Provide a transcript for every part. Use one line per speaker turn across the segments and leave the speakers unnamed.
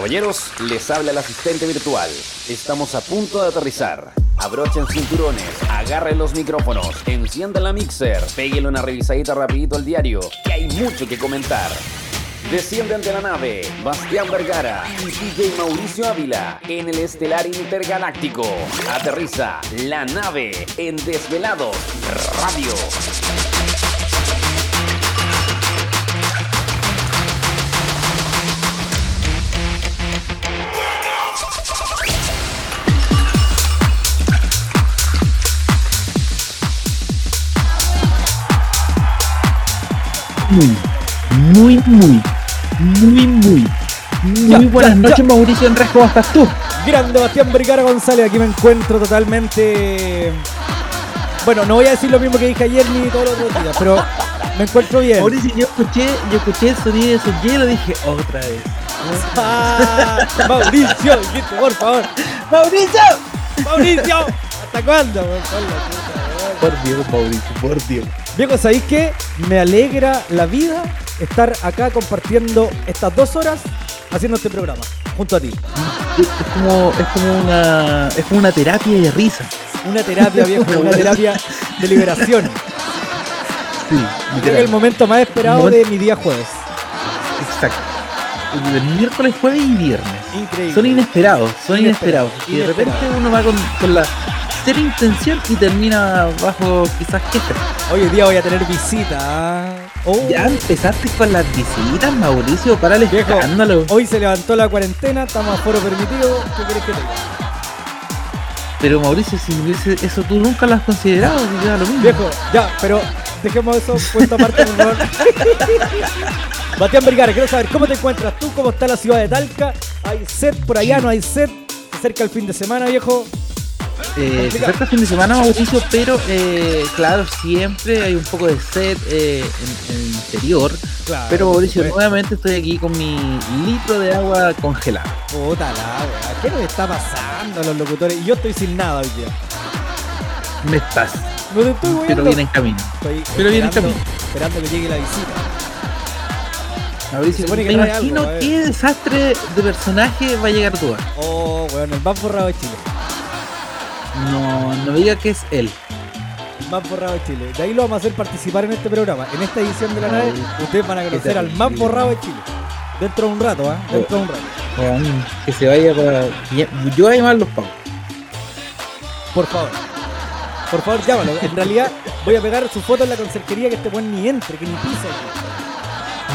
Caballeros, les habla el asistente virtual. Estamos a punto de aterrizar. Abrochen cinturones, agarren los micrófonos, enciendan la mixer, péguenle una revisadita rapidito al diario, que hay mucho que comentar. Descienden de la nave Bastián Vergara y DJ Mauricio Ávila en el estelar intergaláctico. Aterriza la nave en Desvelados Radio.
Muy, muy, muy, muy, muy, muy
Ya,
buenas
ya,
noches,
ya.
Mauricio Enres, ¿cómo estás tú?
Grande Bastián Vergara González, aquí me encuentro totalmente. Bueno, no voy a decir lo mismo que dije ayer ni todos los otros días, pero me encuentro bien.
Mauricio, yo escuché, yo escuché el sonido de su hielo dije, otra vez.
Ah, Mauricio, por favor.
¡Mauricio!
Mauricio, ¿hasta cuándo? Por
Dios, Mauricio, por Dios.
Viejo, ¿sabéis qué? Me alegra la vida estar acá compartiendo estas dos horas haciendo este programa junto a ti.
Es como, es como una, es como una terapia de risa.
Una terapia, viejo, una terapia de liberación.
Sí,
Creo que el momento más esperado de mi día jueves.
Exacto. El miércoles, jueves y viernes.
Increíble.
Son inesperados, son
Inesperado,
inesperados. Y de repente uno va con, con la cero intención y termina bajo quizás jefe.
Hoy día voy a tener visita. ¿ah? Oh,
Ya empezaste con las visitas, Mauricio, para el
Viejo.
escándalo.
Hoy se levantó la cuarentena, estamos a foro permitido. ¿Qué querés que te?
Pero Mauricio, si hubiese eso tú nunca lo has considerado, si ya lo mismo.
Viejo, ya, pero dejemos eso puesto aparte, por favor. Bastián Vergara, quiero saber cómo te encuentras tú, cómo está la ciudad de Talca. ¿Hay set por allá? ¿No hay set? Se acerca el fin de semana, viejo.
Eh, se acerca el fin de semana, Mauricio, pero eh, claro, siempre hay un poco de sed eh, en, en el interior.
Claro.
Pero Mauricio, nuevamente estoy aquí con mi litro de agua congelada.
Puta la wea. ¿Qué nos está pasando a los locutores? Y yo estoy sin nada hoy día.
Me estás,
No te estoy
pero viene en camino.
Estoy
pero viene en camino.
esperando que llegue la visita.
Mauricio, me
que
imagino
algo,
qué desastre de personaje va a llegar tú.
Oh, weón, el más borrado de Chile.
No, no diga que es él.
Más borrado de Chile. De ahí lo vamos a hacer participar en este programa. En esta edición de la nave, ustedes van a conocer al más borrado de Chile. Dentro de un rato, ¿ah? Dentro de un rato.
Que se vaya para. Yo voy a llamar los pagos.
Por favor. Por favor, llámalo. En realidad, voy a pegar su foto en la conserjería que este buen ni entre, que ni pisa.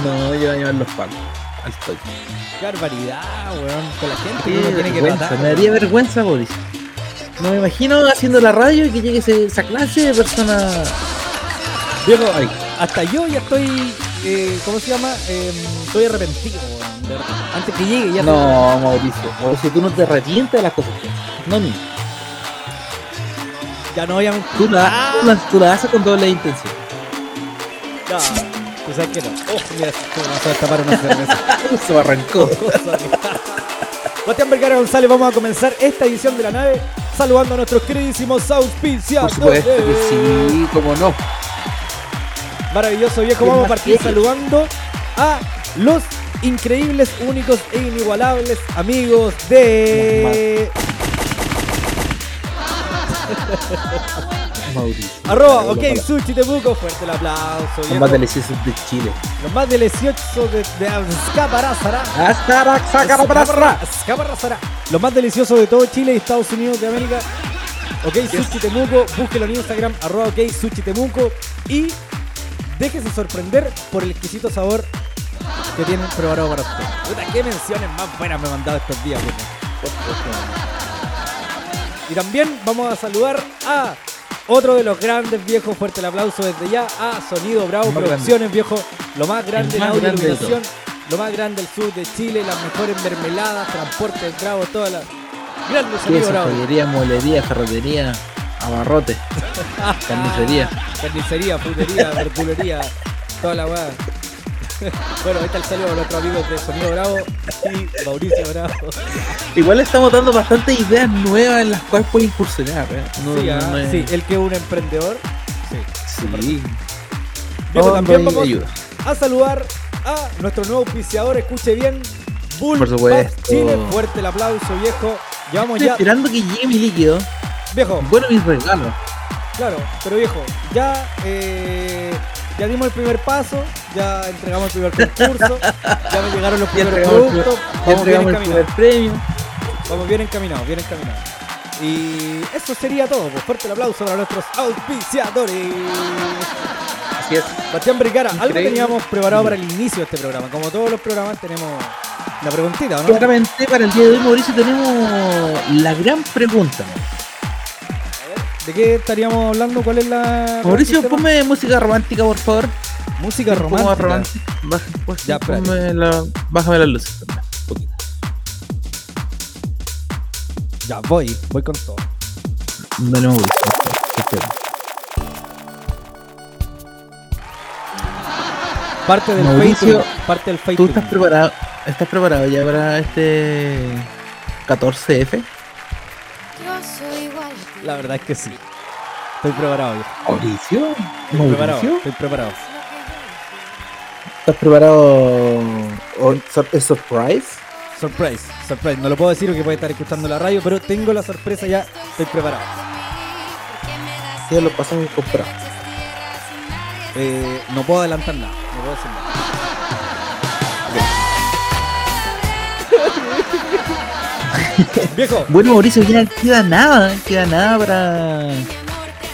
No, yo voy a llamar los pagos. Al toque.
Qué barbaridad, weón. Con la gente
Qué
uno tiene que
me daría vergüenza, Boris. No me imagino haciendo la radio y que llegue esa clase de persona.
Viejo,
Ay.
hasta yo ya estoy. eh, ¿Cómo se llama? Eh, estoy arrepentido. Antes que llegue, ya
No, Mauricio. Mauricio, tú no te arrepientes de las cosas. No, ni.
Ya no voy a mentir.
Tú la, tú la, tú la haces con doble intención.
No, tú sabes que no. Oh, mira, se me pasó a destapar una cerveza.
Se arrancó.
Bastián Vergara González, vamos a comenzar esta edición de la nave saludando a nuestros queridísimos
Por
auspiciadores.
supuesto que sí, como no.
Maravilloso viejo,
¿Qué
vamos a partir saludando a los increíbles, únicos e inigualables amigos de
Mauricio.
arroba ok sushi temuco, fuerte el aplauso.
Los más deliciosos de Chile.
Los más deliciosos de, de. Los más deliciosos de todo Chile y Estados Unidos de América. Ok, Sushi Temuco, búsquelo en Instagram, arroba ok, Sushi Temuco y déjese sorprender por el exquisito sabor que tienen preparado para usted. Puta, qué menciones más buenas me han mandado estos días. Y también vamos a saludar a otro de los grandes viejos, fuerte el aplauso desde ya, a Sonido Bravo
más
Producciones, viejo, lo más grande
El
en
más
audio
grande de
iluminación, lo más grande del sur de Chile, las mejores mermeladas, transportes Bravo, todas las grandes Sonido Bravo.
joyería, molería, ferretería, abarrote, carnicería.
Carnicería, frutería, verdulería, toda la weá. bueno, ahí está el saludo a nuestros amigos de Sonido Bravo y Mauricio Bravo.
Igual estamos dando bastantes ideas nuevas en las cuales puede incursionar. ¿eh? No,
sí,
no-
ah,
no es-
sí, el que es un emprendedor. Sí.
sí. No,
también vamos
ayuda.
a saludar a nuestro nuevo auspiciador, escuche bien, Bull
Por supuesto.
Chile, fuerte el aplauso, viejo. Llevamos
Estoy
ya.
esperando que llegue mi líquido.
Viejo,
Bueno, mis regalos.
claro, pero viejo, ya. eh, ya dimos el primer paso, ya entregamos el primer concurso, ya me llegaron los primeros
entregamos, el-
productos,
ya
vamos bien
el
encaminados,
premio.
vamos bien encaminados, bien encaminados. Y eso sería todo, pues fuerte el aplauso para nuestros auspiciadores.
Así es.
Bastián Brigara, algo teníamos preparado para el inicio de este programa. Como todos los programas tenemos la preguntita, ¿o ¿no?
Claramente para el día de hoy, Mauricio, tenemos la gran pregunta.
¿De qué estaríamos hablando? ¿Cuál es la
Mauricio, ponme música romántica, por favor.
música romántica.
romántica. Baja, pues,
Ya,
ponme la- bájame las luces también. un poquito.
Ya, voy, voy con todo.
Dale, Mauricio.
Parte del
Mauricio,
Facebook. Parte del
¿Tú
Facebook.
estás preparado, estás preparado ya para este 14F?
La verdad es que sí. Estoy preparado.
Mauricio,
Estoy preparado. Estoy preparado.
¿estás preparado? ¿Es surprise?
Surprise, surprise. No lo puedo decir porque puede estar escuchando la radio, pero tengo la sorpresa ya. Estoy preparado.
Ya lo pasamos comprado.
Eh, no puedo adelantar nada. No puedo decir nada. Viejo,
Bueno, Mauricio, ya queda nada, queda nada para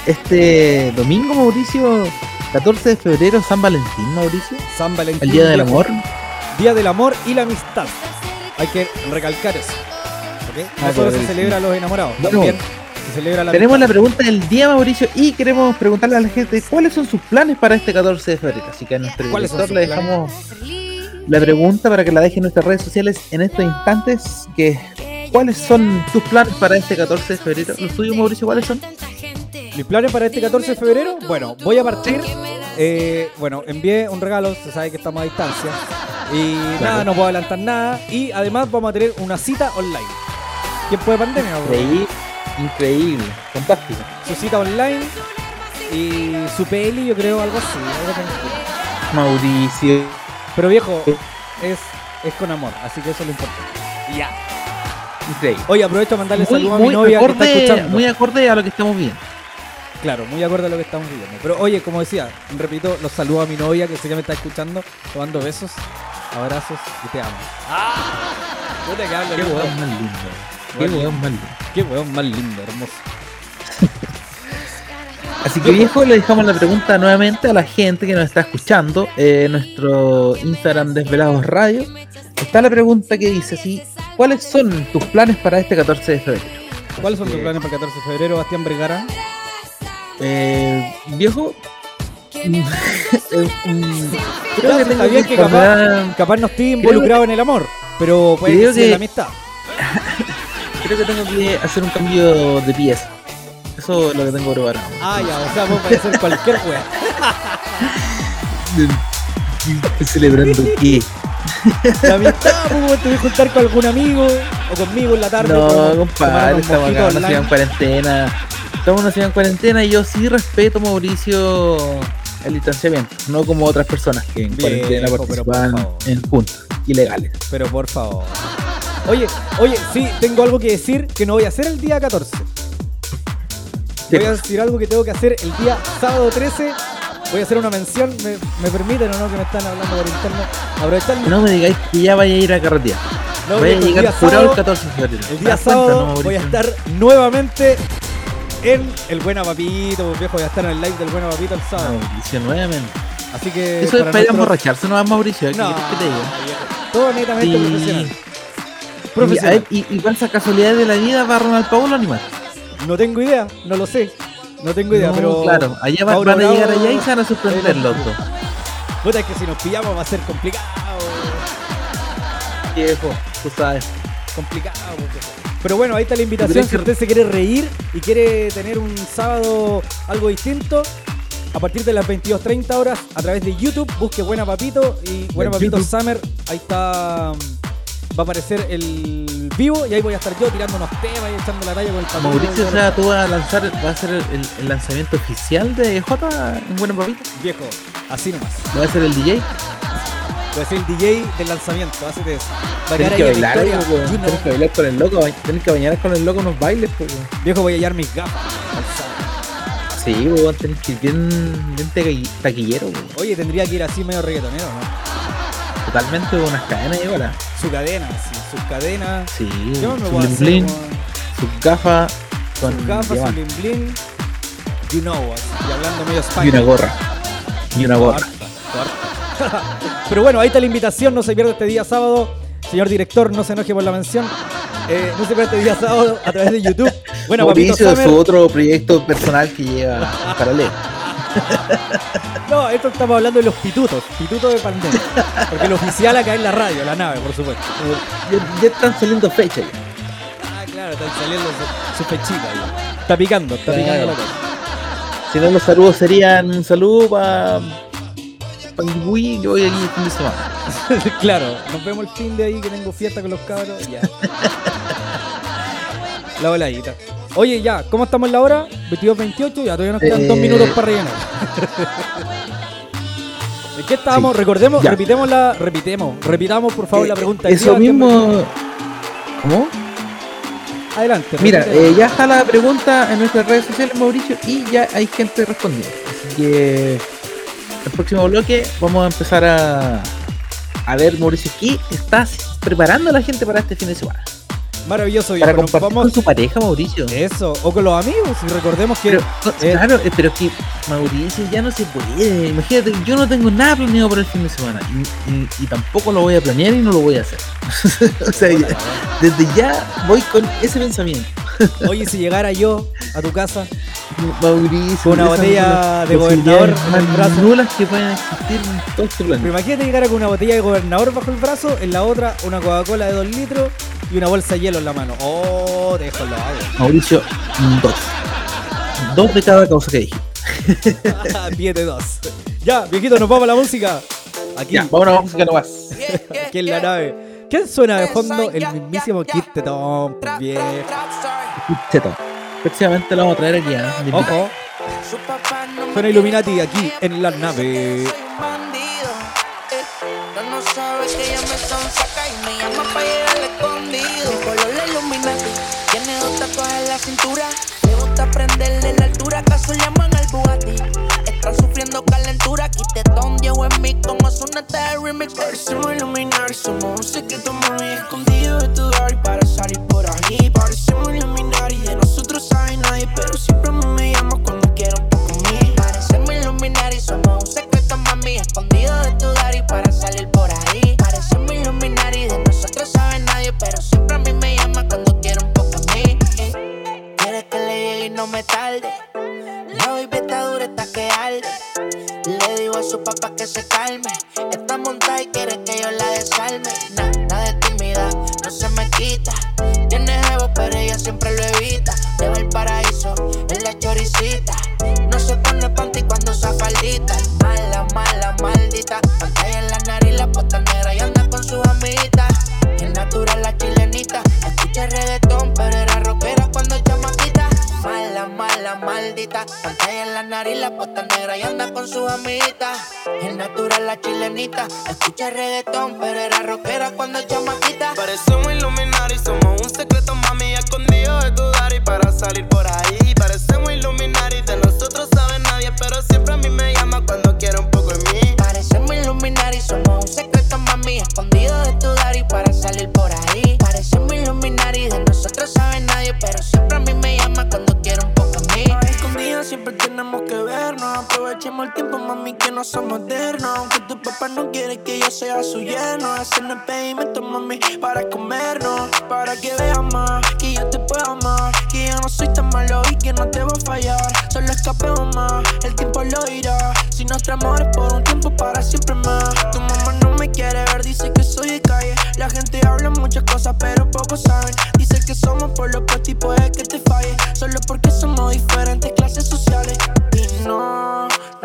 este domingo, Mauricio. 14 de febrero, San Valentín, Mauricio.
San Valentín.
El Día del. Amor.
Día del amor y la amistad. Hay que recalcar eso. ¿ok? No
Ah,
solo
pero
se celebra a los enamorados, también se celebra la
Tenemos la pregunta del día, Mauricio, y queremos preguntarle a la gente cuáles son sus planes para este 14 de febrero. Así que a nuestro
¿Cuáles son
director le dejamos la pregunta para que la deje en nuestras redes sociales en estos instantes. Que, ¿Cuáles son tus planes para este 14 de febrero? ¿Los tuyos, Mauricio, cuáles son?
Mis planes para este 14 de febrero, bueno, voy a partir. eh, bueno, envié un regalo, se sabe que estamos a distancia. Y nada, no puedo adelantar nada. Y además vamos a tener una cita online. Tiempo de pandemia.
Increíble, increíble, fantástico.
Su cita online y su peli, yo creo, algo así. algo.
Mauricio.
Pero viejo, es, es con amor, así que eso es lo importante. Ya. Oye, aprovecho a mandarle
Muy,
saludos a mi novia que está escuchando.
muy acorde a lo que estamos viendo.
Claro, muy acorde a lo que estamos viviendo. Pero oye, como decía, repito, los saludos a mi novia que sé que me está escuchando, tomando besos, abrazos y te amo. ¡Ah! Hablo
Qué weón más lindo. Qué weón más lindo.
Qué weón más lindo, hermoso.
Así que viejo, le dejamos la pregunta nuevamente a la gente que nos está escuchando. Eh, nuestro Instagram Desvelados Radio. Está la pregunta que dice así, ¿cuáles son tus planes para este 14 de febrero?
¿Cuáles son tus
Eh,
planes para el 14 de febrero, Bastián Vergara?
Eh, viejo, eh, mm, creo que tengo que
que capaz, no estoy involucrado en el amor, pero puede
creo
que
que-
la amistad.
creo que tengo que hacer un cambio de pieza. Eso es lo que tengo preparado.
Ah, ya, o sea, puede parecer cualquier wea.
Celebrando qué.
La amistad, pues, te voy a juntar con algún amigo o conmigo en la tarde.
No, compadre, estamos acá ciudad en cuarentena. Estamos una en cuarentena y yo sí respeto, Mauricio, el distanciamiento. No como otras personas que en
Viejo,
cuarentena
por
participan
favor.
en juntas ilegales.
Pero por favor. Oye, oye, sí, tengo algo que decir que no voy a hacer el día 14.
¿Qué
Voy a decir algo que tengo que hacer el día sábado 13. Voy a hacer una mención, me, me permiten o no que me están hablando por interno. Aprovechar
No me digáis que ya vaya a ir a carretear.
No,
vaya a llegar
sábado-
el 14 de febrero.
el
¿Te
día
das cuenta,
sábado
no,
voy a
Mauricio?
estar nuevamente en el Buena Papito, pues, viejo, voy a estar en el live del Buena Papito el sábado.
Mauricio, nuevamente.
Así que
Eso es para ir a
nuestro-
emborracharse nomás, Mauricio. ¿qué
No,
que te
viejo, todo netamente profesional.
Y,
Profesional.
y, y con esa casualidad de la vida va Ronald Paulo animal.
No tengo idea, no lo sé. No tengo idea,
No,
pero.
claro, allá va- van a llegar allá y se van a sorprender los dos.
Puta, es que si nos pillamos va a ser complicado.
Viejo, tú sabes.
Complicado. porque- Pero bueno, ahí está la invitación. Si usted se quiere reír y quiere tener un sábado algo distinto, a partir de las 22.30 horas, a través de YouTube, busque Buena Papito y Buena
En
Papito
YouTube.
Summer. Ahí está. Va a aparecer el vivo y ahí voy a estar yo tirando unos temas y echando la talla con el papito.
Mauricio, o sea, tú vas a lanzar, va a ser el, el lanzamiento oficial de J en Buen Papito.
Viejo, así nomás.
Va a ser el DJ.
Voy a ser el DJ del lanzamiento, hacete eso. Va a
Tenés que bailar.
You know.
Tenés que bailar con el loco, tenés que bañar con el loco unos bailes, pues.
Viejo, voy a hallar mis gafas.
Sí, weón, tenés que ir bien, bien taqui- taquillero, weón.
Oye, tendría que ir así medio reggaetonero, ¿no?
Totalmente con unas cadenas y ahora.
Su cadena, sí, sus cadenas.
Sí,
Yo me
su
voy
bling
hacer,
bling, sus gafas con
sus gafas, su bling bling. You know what. Y hablando medio
y
Spanish.
una gorra. Y una gorra.
Pero bueno, ahí está la invitación, no se pierda este día sábado. Señor director, no se enoje por la mención. Eh, no se pierda este día sábado a través de YouTube. Bueno,
Mauricio su otro proyecto personal que lleva en paralelo.
No, esto estamos hablando de los pitutos, pitutos de pandemia. Porque el oficial acá es la radio, la nave, por supuesto.
Ya, ya están saliendo fechas ya.
Ah, claro, están saliendo su, su fechita ahí. Está picando, está
Claro.
picando la cosa.
Si no, los saludos serían un saludo para pa el Wii, yo voy aquí el fin de semana.
claro, nos vemos el fin de ahí que tengo fiesta con los cabros. Ya. la voladita. Oye, ya, ¿cómo estamos en la hora? 22.28, ya todavía nos quedan
Eh.
dos minutos para rellenar. ¿En qué estábamos?
Sí.
Recordemos,
Ya.
repitemos la, repitemos, repitamos por favor la
Eh,
pregunta.
Eso mismo. ¿Cómo?
Adelante.
Mira, eh, ya está la pregunta en nuestras redes sociales, Mauricio, y ya hay gente respondiendo. Así que el próximo bloque vamos a empezar a, a ver, Mauricio, ¿qué estás preparando a la gente para este fin de semana?
Maravilloso,
Para compartir
vamos-
con su pareja, Mauricio.
Eso, o con los amigos, y recordemos que
Pero,
eh,
claro, pero es que Mauricio ya no se puede. Imagínate, yo no tengo nada planeado para el fin de semana. Y, y- y tampoco lo voy a planear y no lo voy a hacer. o sea, ya- desde ya voy con ese pensamiento.
Oye, si llegara yo a tu casa,
Mauricio.
Con una botella de gobernador en el brazo.
nulas que pueden existir en todo este
pero
planeta.
imagínate llegar con una botella de gobernador bajo el brazo, en la otra una Coca-Cola de 2 litros y una bolsa de hielo en la mano. Oh, te dejo lo hago.
Mauricio, dos. Dos de cada causa que dije.
7 2. Ya, viejito, nos vamos a la música. Aquí,
Ya, vamos a la música nomás.
aquí en la nave. ¿Quién suena de fondo? El mismísimo Tetón, pues, viejo.
Cheto. Próximamente lo vamos a traer aquí. ¿eh? De
Ojo, suena Illuminati aquí en la nave.
Tiene dos tatuajes en la cintura. Le gusta prenderle la altura, acaso llaman al Bugatti. Está sufriendo calentura, quitetón, Diego en mí, como es una de remix. Parecemos iluminar, somos un secreto muy escondido de tu y para salir por ahí. Parecemos iluminar y de nosotros sabe nadie, pero siempre a mí me llamas cuando quiero un poco mí. Parecemos iluminar y somos un secreto, mami, escondido de tu y para salir por ahí. Parecemos iluminar y de nosotros sabe nadie, pero siempre a mí me llama cuando quiero un poco mí. Quiere que le llegue y no me tarde. Dura, está que arde. Le digo a su papá que se calme. Está montada y quiere que yo la desarme. Nada de timidez, no se me quita. Tiene ego, pero ella siempre lo evita. Lleva el paraíso en la choricita. Nariz, la pota negra y anda con sus amiguitas. Es natural la chilenita. Escucha reggaetón, pero era rockera cuando chamaquita.
Parecemos iluminar y somos un secreto, mami, escondido de tu y para salir por ahí. Parecemos iluminar y de nosotros sabe nadie, pero siempre a mí me llama cuando quiere un
mami,
que no somos modernos. Aunque tu papá no quiere que yo sea su yerno. Hacernos pedimento, mami, para comernos. Para que veas más, que yo te puedo amar. Que yo no soy tan malo y que no te voy a fallar. Solo escapemos más, el tiempo lo dirá. Si nuestro amor es por un tiempo, para siempre más. Tu mamá no me quiere ver, dice que soy de calle. La gente habla muchas cosas, pero pocos saben. Dice que somos por los pues y puede que te falle. Solo porque somos diferentes clases sociales. Y no,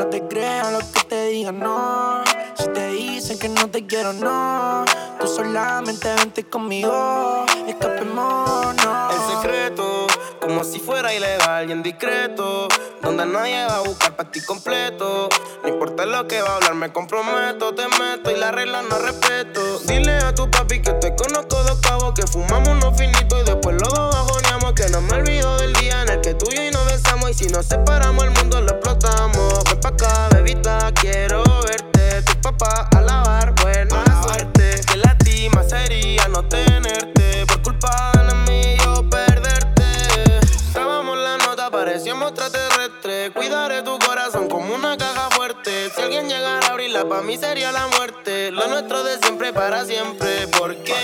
no te creas lo que te digan, no. Si te dicen que no te quiero, no. Tú solamente vente conmigo, escapemos, no. El secreto, como si fuera ilegal y en discreto. Donde nadie va a buscar para ti completo. No importa lo que va a hablar, me comprometo, te meto y la regla no respeto. Dile a tu papi que te conozco dos cabos, que fumamos unos finitos y después los dos bajoneamos. Que no me olvido del día en el que tú y yo y nos besamos. Y si nos separamos, el mundo lo explotamos. Ven pa' acá, bebita, quiero verte. Tu papá a lavar, buena suerte. Que lastima sería no tenerte. Por culpa de mí yo perderte. Estábamos la nota, parecíamos extraterrestres. Cuidaré tu corazón como una caja fuerte. Si alguien llegara a abrirla, pa' mí sería la muerte. Lo nuestro de siempre para siempre. Porque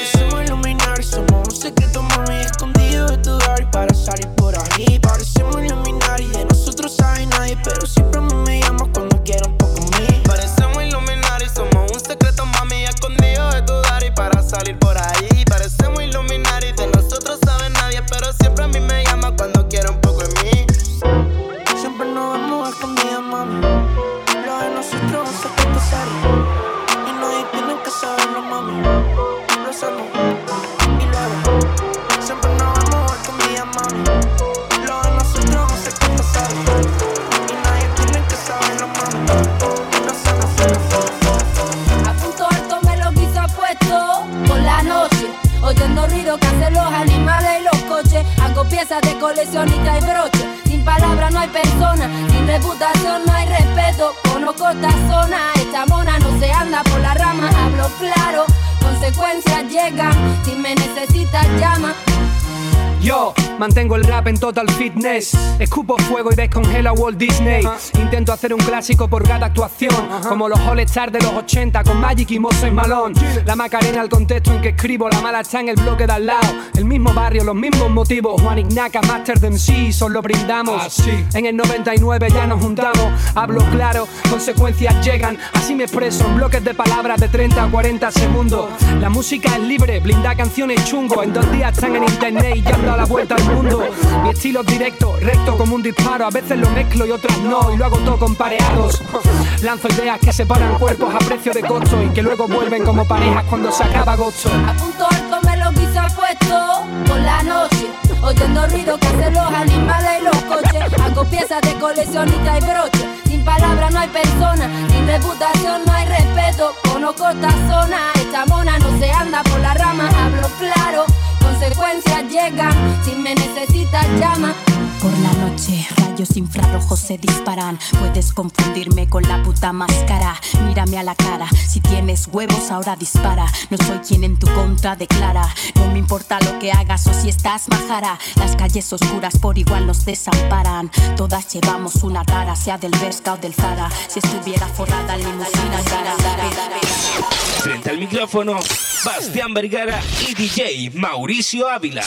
salir por ahí. Parecemos iluminar y de nosotros sabe nadie, pero siempre a mí me llamas
reputación no hay respeto. Conozco esta zona, esta mona no se anda por la rama. Hablo claro, consecuencias llegan. Si me necesitas, llama.
Yo mantengo el rap en total fitness. Escupo fuego y descongelo a Walt Disney. Intento hacer un clásico por cada actuación. Como los All Stars de los 80 con Magic y Moses Malone. La Macarena, el contexto en que escribo. La mala está en el bloque de al lado. El mismo barrio, los mismos motivos. Juan Ignaca, Master de MC, solo brindamos. En el 99 ya nos juntamos. Hablo claro, consecuencias llegan. Así me expreso en bloques de palabras de 30 a 40 segundos. La música es libre, blinda canciones chungo. En dos días están en internet y ya han dado la vuelta al mundo. Mi estilo es directo, recto como un disparo. A veces lo mezclo y otras no, y lo hago todo con pareados. Lanzo ideas que separan cuerpos a precio de costo y que luego vuelven como parejas cuando se acaba agosto.
A punto alto me lo quise puesto por la noche. Oyendo ruido que hacen los animales y los coches. Hago piezas de coleccionista y broche. Sin palabras no hay persona, sin reputación no hay respeto. Conozco esta zona, esta mona no se anda por la rama. Hablo claro, consecuencias llegan. Si me necesitas, llama.
Por la noche, rayos infrarrojos se disparan. Puedes confundirme con la puta máscara. Mírame a la cara, si tienes huevos ahora dispara. No soy quien en tu contra declara. No me importa lo que hagas o si estás majara. Las calles oscuras por igual nos desamparan. Todas llevamos una tara, sea del Berska o del Zara. Si estuviera forrada limusina, cara.
Frente al micrófono, Bastián Vergara y DJ Mauricio Ávila.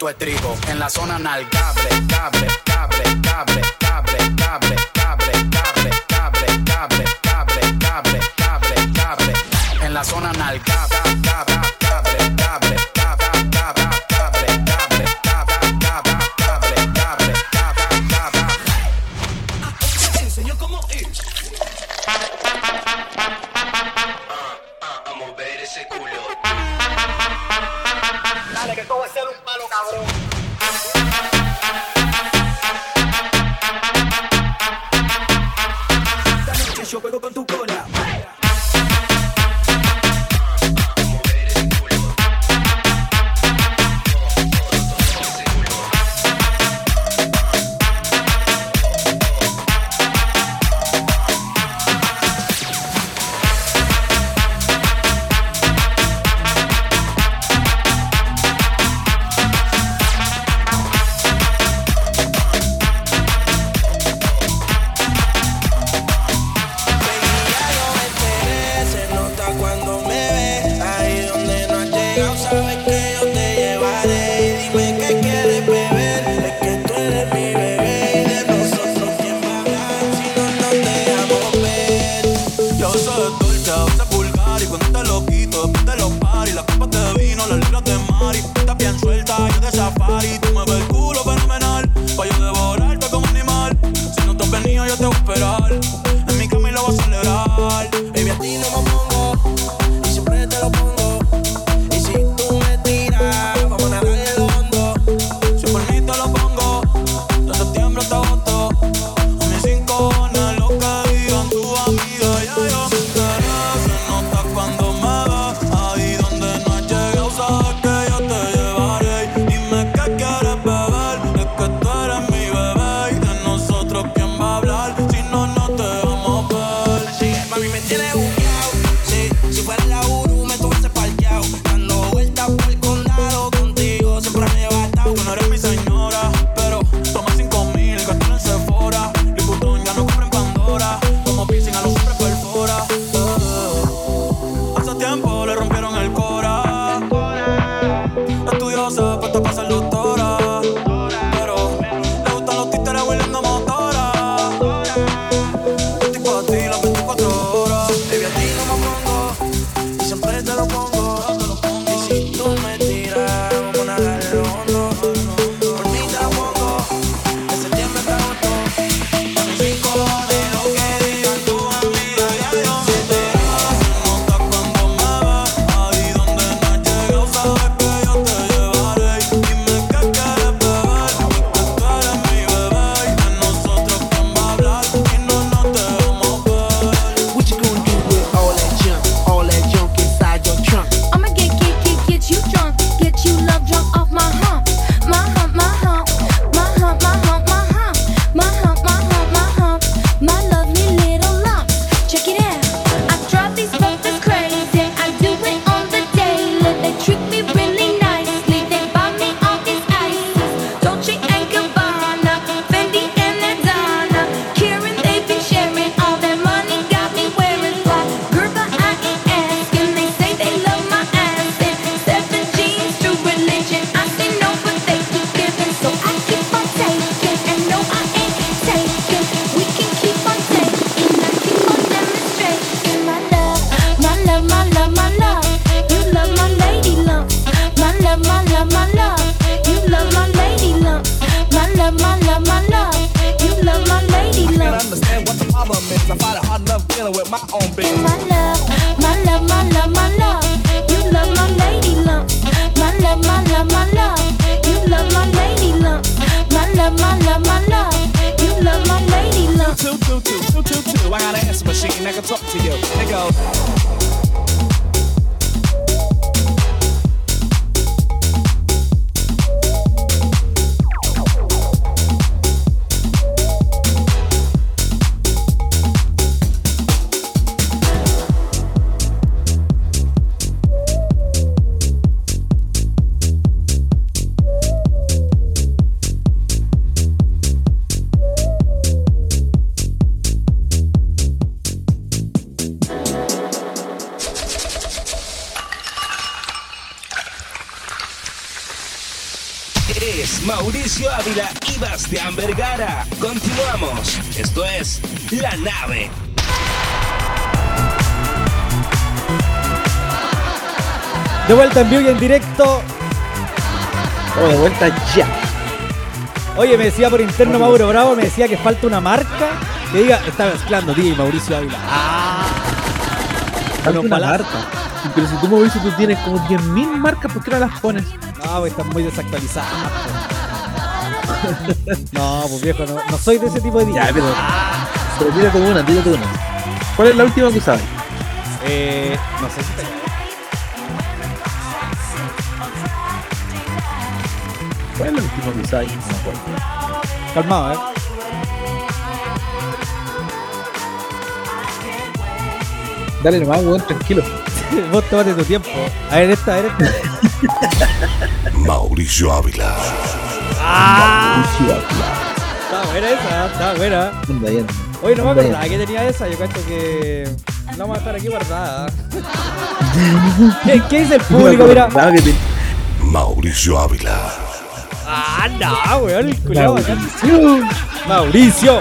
Dale, que
directo.
Estamos de vuelta ya.
Oye, me decía por interno Mauro Bravo, me decía que falta una marca que diga, está mezclando DJ Mauricio Ávila. Ah,
Falta una marca. Pero si tú Mauricio tú tienes como 10.000 marcas, ¿por qué no las pones?
no, pues están muy desactualizadas. pues. No, pues viejo, no, no soy de ese tipo de DJ.
Ya, pero. Pero tírate una, tírate una. ¿Cuál es la última que usabas?
Eh, no sé si te
¿Cuál es la última que usabas? No me acuerdo.
Calmado, eh.
Dale nomás, weón, tranquilo.
Vos tómate tu tiempo. A ver, esta, a ver, esta.
Mauricio Ávila.
Mauricio Ávila.
Está buena esa, está buena.
Anda bien.
Oye, no me acordaba que tenía esa. Yo cacho que la vamos a dejar aquí guardada. ¿Qué, qué dice el público? Mira.
Mauricio Ávila.
Ah, no, weón, el culiao bacán.
Mauricio.
Mauricio.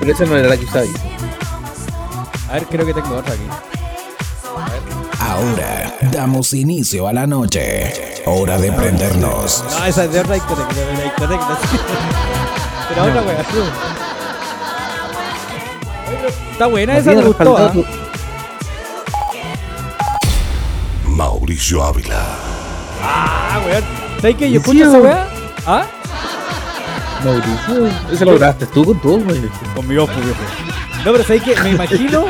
Pero esa no era la que usabas.
A ver, creo que tengo otra aquí.
Ahora damos inicio a la noche. Hora de prendernos.
No, esa es de otra discoteca, de la discoteca. Pero otra wea, tú. Oye, pero Está buena esa, me gustó. ¿ah?
Mauricio Ávila.
Ah, weón. ¿Sabes qué? Yo escucho esa wea. ¿Ah?
Mauricio. Esa lo grabaste tú con todo, Mauricio.
Con mi voz, pues, viejo. No, pero ¿sabes qué? Me imagino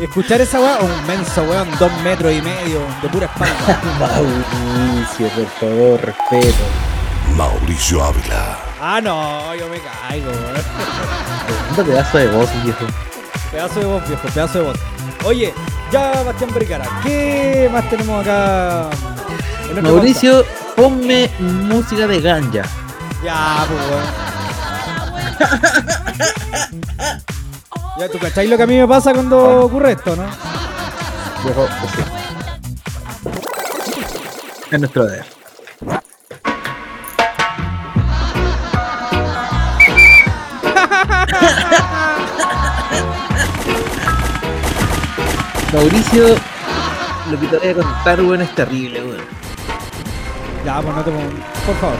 escuchar esa weá, un menso weón, dos metros y medio, de pura espalda.
Mauricio, por favor, respeto.
Mauricio Ávila.
Ah, no, yo me caigo, weón.
Un pedazo de voz, viejo.
Pedazo de voz, viejo, pedazo de voz. Oye, ya, Bastián Vergara, ¿qué más tenemos acá? en
Mauricio, ponme música de ganja.
Ya, pues, weón. Ya, ¿tú cacháis lo que a mí me pasa cuando ocurre esto, no?
Viejo, pues sí. Es nuestro deber. Mauricio, lo que te voy a contar, weón, es terrible, weón.
Ya, pues no te Por favor.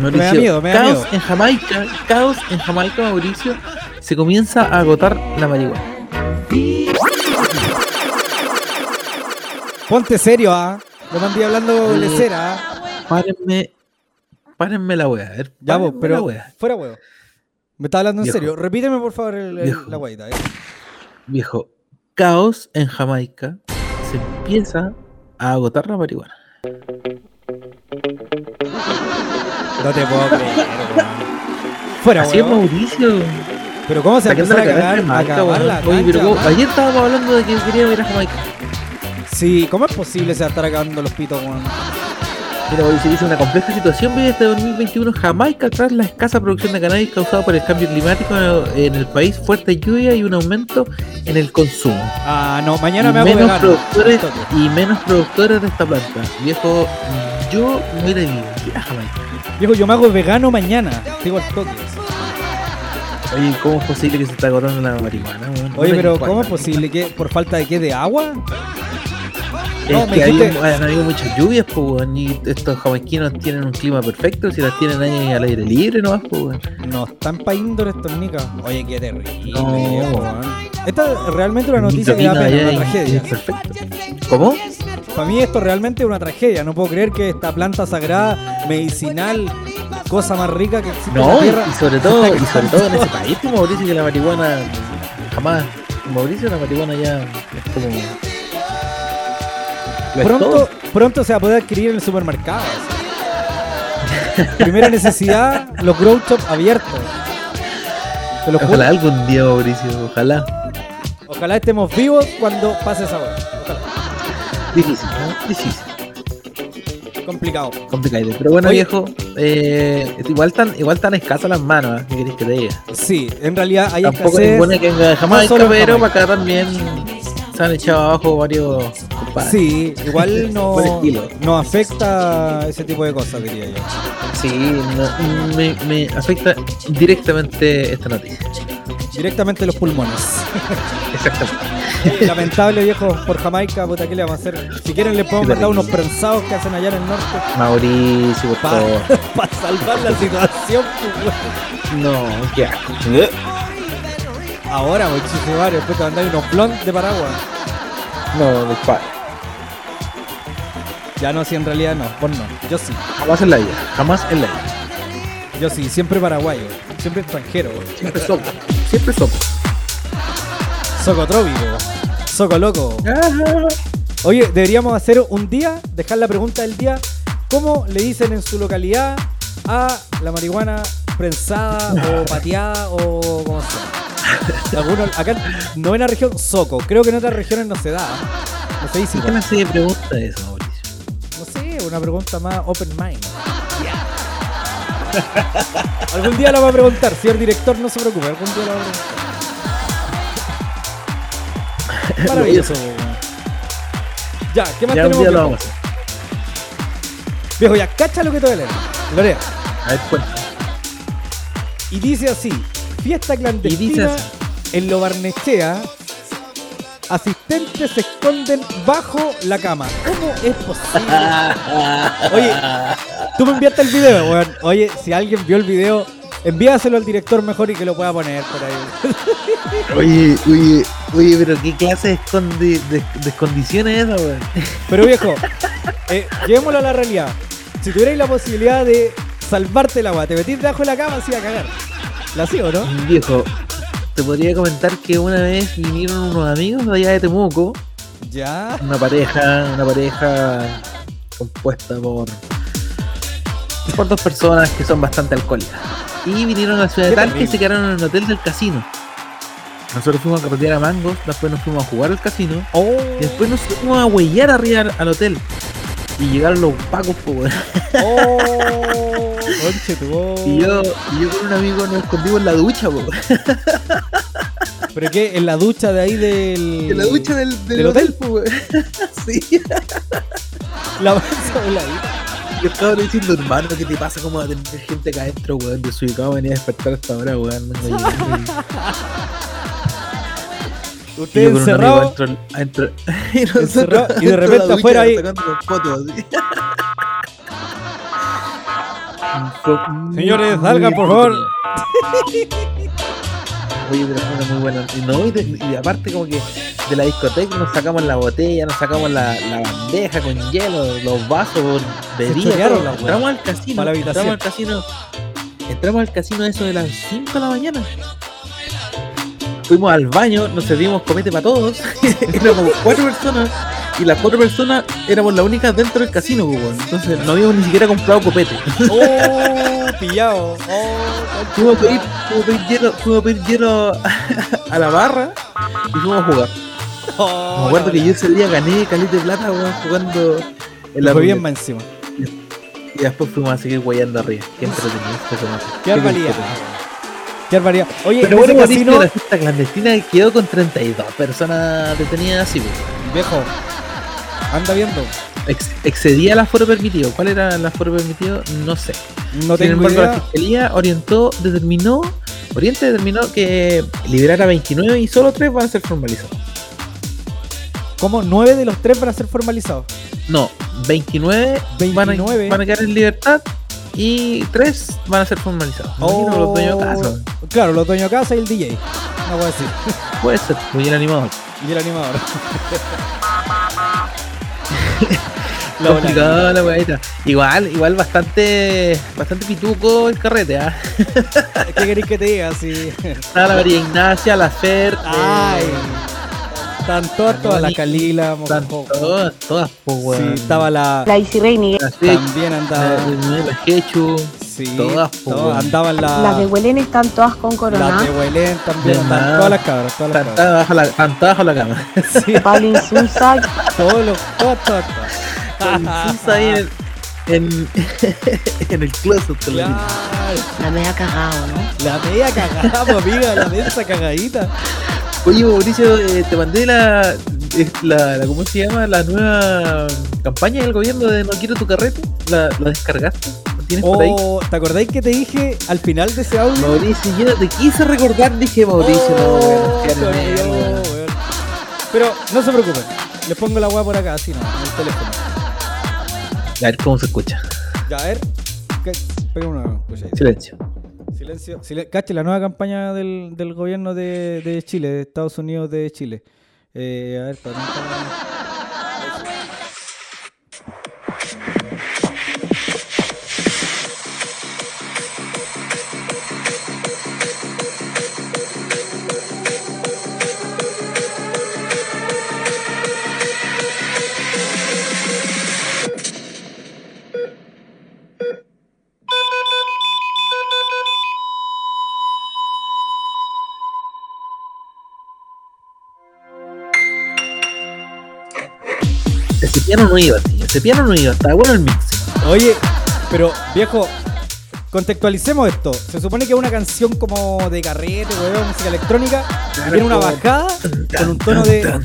Mauricio,
Me da miedo, me da
caos
miedo.
en Jamaica, caos en Jamaica, Mauricio, se comienza a agotar la marihuana.
Ponte serio, ¿ah? Lo mandé hablando de lecera, ¿ah?
Párenme, párenme la wea, a ver,
Ya, vos, pero
wea.
fuera huevo. Me está hablando en
Viejo.
serio. Repíteme, por favor, el- el-
Viejo.
la guaita. ¿eh?
Viejo, caos en Jamaica, se empieza a agotar la marihuana.
No te puedo creer, weón. Fuera,
Así es. Mauricio.
Pero ¿cómo se va a cagar, a la
Oye, pero
cancha,
¿cómo?
weón?
ayer estábamos hablando de que queríamos ir a Jamaica.
Sí, ¿cómo es posible se va a estar acabando los pitos, weón?
Mira, Mauricio dice una compleja situación vive este 2021 en Jamaica tras la escasa producción de cannabis causada por el cambio climático en el país, fuerte lluvia y un aumento en el consumo.
Ah, no, mañana me hago
menos
vegano.
productores
Toque.
y menos productores de esta planta. Viejo, yo me voy a vivir a Jamaica.
Viejo, yo me hago vegano mañana. Digo al toque.
Oye, ¿cómo es posible que se está agotando la marihuana?
Oye, pero. ¿cómo es posible que por falta de qué? ¿De agua? No,
es
me
que hay, han habido muchas lluvias, pues, y estos jamaiquinos tienen un clima perfecto, si las tienen ahí al aire libre nomás, pues.
No están pa' indoor estos nicas. Oye, qué terrible.
No.
Esta es realmente una noticia que da pena, una tragedia.
es perfecto. ¿Cómo?
Para mí esto realmente es una tragedia. No puedo creer que esta planta sagrada, medicinal, cosa más rica que existe en
No,
la
y,
tierra.
y sobre todo, y sobre todo en ese país, pues, Mauricio, que la marihuana jamás. Mauricio, la marihuana ya es como.
Pronto, pronto se va a poder adquirir en el supermercado. Primera necesidad, los grow shop abiertos. Te lo juro.
Ojalá algún día, Mauricio, ojalá.
Ojalá estemos vivos cuando pase esa hora. Ojalá.
Difícil, ¿no? Difícil.
Complicado.
Complicado. Pero bueno,
Oye.
viejo, eh, igual tan, igual tan escasas las manos, ¿eh? ¿qué querés que te diga?
Sí, en realidad hay
Tampoco
escasez.
ninguna que de Jamaica,
en
pero para acá también se han echado abajo varios compadres.
Sí, igual no, no afecta ese tipo de cosas, diría yo.
Sí, no, me, me afecta directamente esta noticia.
Directamente los pulmones.
Exactamente.
Lamentable viejo por Jamaica, puta, ¿qué le vamos a hacer? Si quieren le podemos mandar unos prensados que hacen allá en el norte
Mauricio, por favor.
para salvar la situación. pues.
No, qué asco.
Ahora, muchísimo varios, después te mandáis unos blondes de Paraguay.
No, dispara.
Ya no, si en realidad no, vos no. Yo sí,
Jamás en la vida. Jamás en la vida.
yo sí, siempre paraguayo, siempre extranjero.
Siempre soco. Siempre soco.
Soco trópico, soco loco. Oye, deberíamos hacer un día, dejar la pregunta del día, ¿cómo le dicen en su localidad a la marihuana prensada o pateada o como sea? Algunos, acá en novena región, soco. Creo que en otras regiones no se da. No se dice
¿Qué clase de pregunta es Mauricio?
No sé, una pregunta más open mind. algún día la va a preguntar, señor director, no se preocupe, algún día la va a preguntar. Maravilloso. weón. ya, ¿qué más
Ya un
tenemos?
día lo vamos.
Viejo, ya cacha lo que te voy a leer. Lorea.
A ver, cuenta.
Y dice así: fiesta clandestina
así.
en Lo Barnechea. Asistentes se esconden bajo la cama. ¿Cómo es posible? Oye, tú me enviaste el video, weón. Oye, si alguien vio el video, envíaselo al director mejor y que lo pueda poner por ahí.
Oye, oye, oye, pero qué clase de, escondi- de, de escondición es esa, weón.
Pero viejo, eh, llevémoslo a la realidad. Si tuvierais la posibilidad de salvarte el agua, te metís debajo de la cama, así a cagar. ¿La sigo, no?
Viejo, te podría comentar que una vez vinieron unos amigos de allá de Temuco,
Ya.
una pareja, una pareja compuesta por, por dos personas que son bastante alcohólicas. Y vinieron a la ciudad de Talca y se quedaron en el hotel del casino. Nosotros fuimos a carretear a Mangos, después nos fuimos a jugar al casino,
Oh,
y después nos fuimos a huellar arriba al- al hotel. Y llegaron los pacos, pues, weón.
oh.
Y yo, y yo con un amigo nos escondimos en la ducha, po.
¿Pero qué? ¿En la ducha de ahí del.
En la ducha del, del,
¿Del
hotel,
hotel?
po. Sí.
La masa voladita.
Yo estaba diciendo, hermano, ¿qué te pasa? ¿Cómo va a tener gente acá adentro, weón? Desubicado venía a despertar hasta ahora, weón. Y
Usted encerrado.
adentro- y nosotros
Encerrado, y de repente afuera ahí-
fotos,
Señores, salgan, por favor.
Oye, pero fue una muy buena. Y, no, y, de- y aparte, como que de la discoteca nos sacamos la botella, nos sacamos la, la bandeja con hielo, los vasos, bebidas. Entramos al casino.
La
entramos al casino. Entramos al casino eso de las 5 de la mañana. Fuimos al baño, nos servimos comete para todos. éramos cuatro personas. Y las cuatro personas éramos las únicas dentro del casino, pues, weón. Entonces no habíamos ni siquiera comprado copete.
Oh, pillado. Oh,
Fuimos a pedir, fuimos a pedir hielo, fuimos a pedir hielo a la barra y fuimos a jugar.
oh,
Me acuerdo
la
que yo ese día gané caleta de plata, weón, jugando en la
Fue bien más encima.
Y después fuimos a seguir guayando arriba. Qué entretenido. más.
Qué barbaridad. Qué barbaridad. Oye,
Pero
en
bueno,
casino,
la fiesta clandestina quedó con 32 personas detenidas así,
viejo, anda viendo.
Ex- excedía el aforo permitido. ¿Cuál era el aforo permitido? No sé.
No
Sin
tengo
embargo, la
idea.
fiscalía orientó, determinó, Oriente determinó que liberar a 29 y solo 3 van a ser formalizados.
¿Cómo? ¿Nueve de los tres van a ser formalizados?
No, 29, Van, a,
29.
van a quedar en libertad y 3 van a ser formalizados. Imagino los dueños de casa.
Oh, Claro, los dueños de casa y el DJ. No decir.
Puede ser, muy el animador.
Y el animador. La
Complicado la weadita. Igual, igual bastante bastante pituco el carrete, ¿ah?
¿Qué queréis que te diga? Sí.
Está la María Ignacia, la Fer.
Ay.
eh,
Están todas, todas la Calila,
están todas, todas, pues,
Sí,
weón.
estaba la.
La Isi.
La
También andaba.
la, la Hechu,
Sí,
todas, pues,
todas andaban la.
Las de Huelén están todas con
Las
corona.
de Huelén también
nada.
Todas las cabras, todas las
Están
cabras.
bajo la, están todas bajo la cama.
Sí,
Pablo Insulza.
todos los. Todas, todas,
ahí en, en, en el closet.
Claro.
La media cagado, ¿no?
La media cagada, pues, amiga, la densa cagadita.
Oye, Mauricio, eh, te mandé la, la, la- ¿Cómo se llama? La nueva campaña del gobierno de No quiero tu carrete. ¿La, la descargaste? ¿La tienes por ahí?
Oh, ¿te acordáis que te dije al final de ese audio?
Mauricio, yo te quise recordar, dije Mauricio,
Oh,
no, weón.
Pero no se preocupen, les pongo la weá por acá, así no, en el teléfono.
A ver cómo se escucha.
Ya, a ver. Pega una escucha ahí.
Silencio.
Silencio. Silen- Cache, la nueva campaña del, del gobierno de, de Chile, de Estados Unidos de Chile. Eh, a ver, para
piano no iba, tío. Ese piano no iba. Estaba bueno el mix.
Oye, pero viejo, contextualicemos esto. Se supone que es una canción como de carrete, weón, música electrónica. tiene una bajada con un tono de.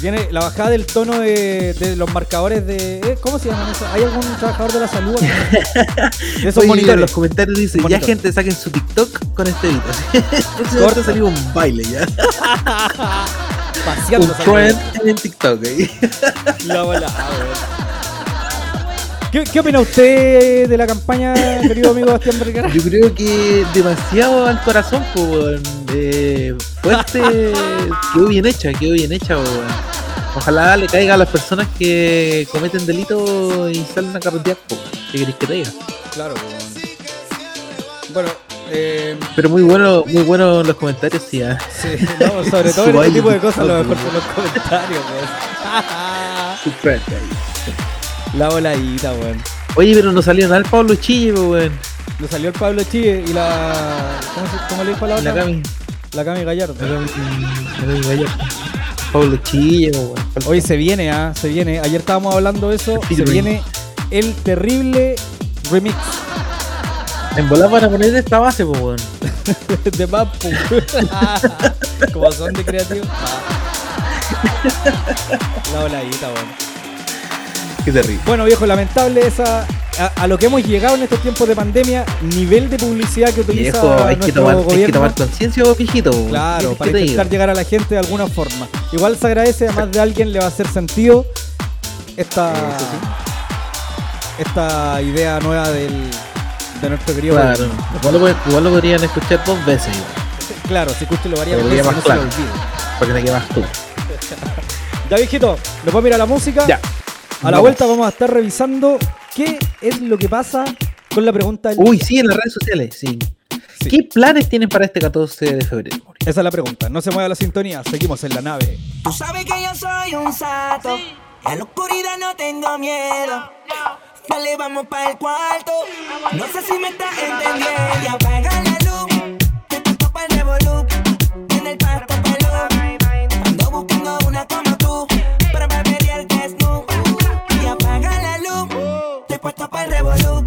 Tiene la bajada del tono de, de los marcadores de. eh, ¿Cómo se llaman eso? ¿Hay algún trabajador de la salud? De esos
Oye,
monitores.
En los comentarios dice, ya gente saquen su TikTok con este. Próximamente
Corta.
salió un baile ya.
Paseando
un trend en TikTok ahí.
La bola, weón. ¿Qué, ¿Qué opina usted de la campaña, querido amigo Bastián Vergara?
Yo creo que demasiado al corazón, pues, weón. Eh, fuerte, quedó bien hecha, quedó bien hecha, weón. Ojalá le caiga a las personas que cometen delitos y salen a carretear, pues, ¿qué queréis que te diga?
Claro, weón. Bueno, eh,
Pero muy bueno, muy bueno los comentarios, sí.
sí, no, sobre todo este tipo de cosas, lo mejor son los comentarios, weón.
Ahí.
La voladita, weón.
Oye, pero no salió nada el Pablo Chille, pues, weón.
Lo salió el Pablo Chile y la. ¿Cómo, se, cómo le dijo a la
Y
otra?
La Cami,
La Cami Gallardo.
la Cami, la Cami Gallardo. Pablo Chille, pues, weón.
Hoy se viene, ah, se viene. Ayer estábamos hablando de eso. Se
featuring.
viene el terrible remix
En volar van a poner esta base, pues, weón.
de Mapu. Como son de creativos. La voladita, weón.
Qué terrible.
Bueno, viejo, lamentable esa. A, a lo que hemos llegado en estos tiempos de pandemia, nivel de publicidad que utiliza
Viejo, hay que
nuestro
tomar, hay
gobierno.
que tomar conciencia, viejito.
Claro,
¿Qué
para
te
intentar llegar a la gente de alguna forma. Igual se agradece, a más de alguien le va a hacer sentido esta, esta idea nueva del, de nuestro querido
Claro, igual lo, igual lo podrían escuchar dos veces, igual,
Claro, si escucho lo varía
Para
dos
que
veces, no
más
se
claro.
lo olvide.
para que te quede más tú.
Ya viejito, nos vamos a ir a la música.
Ya.
A la
Vamos.
vuelta vamos a estar revisando qué es lo que pasa con la pregunta del
Uy, sí, en las redes sociales, sí.
Sí.
¿Qué planes tienen para este 14 de febrero?
Esa es la pregunta. No se mueva la sintonía, seguimos en la nave.
Tú sabes que yo soy un sato. Y a la oscuridad no tengo miedo. Dale, vamos para el cuarto. No sé si me estás entendiendo. Y apaga la luz. Te paso para el revolú. En el pasto pelú. Ando buscando una como tú. Para beber el desnudo. Y apaga la luz. Te puesto para el revolú.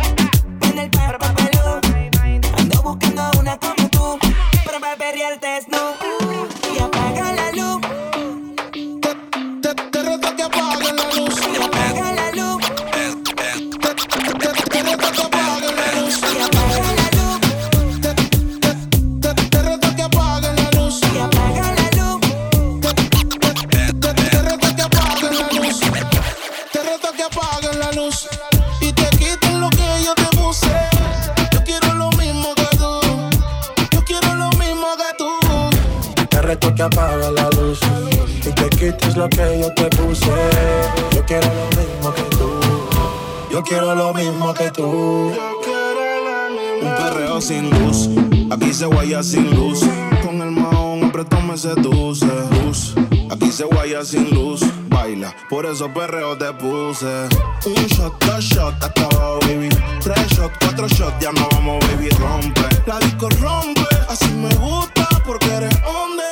Un shot, dos shots, hasta abajo, baby. Tres shots, cuatro shots, ya no vamos, baby, rompe. La disco rompe, así me gusta porque eres hombre.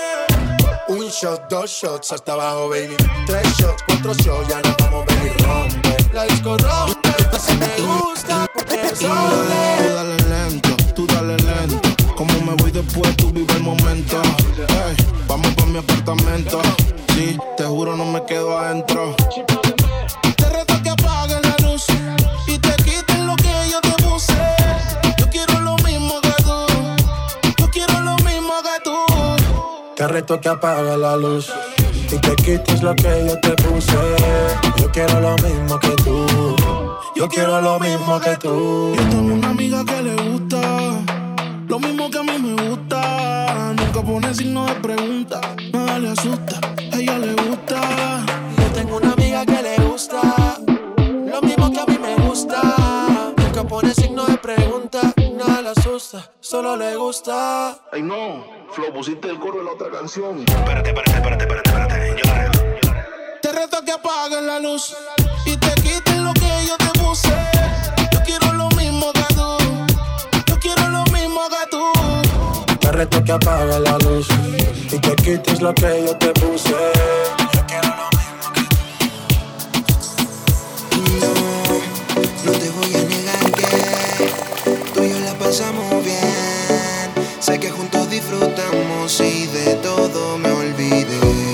Un shot, dos shots, hasta abajo, baby
que
apague la luz y te quites lo que yo te puse. Yo quiero lo mismo que tú. Yo quiero lo mismo que tú.
Yo tengo una amiga que le gusta
gusta.
Ay, no, Flo, pusiste el coro de la otra canción.
Espérate, espérate, espérate, espérate, espérate. Yo la
Te reto que apagues la luz y te quites lo que yo te puse. Yo quiero lo mismo que tú. Yo quiero lo mismo que tú.
Te reto que apagues la luz y te quites lo que yo te puse que
juntos disfrutamos y de todo me olvidé.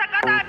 Te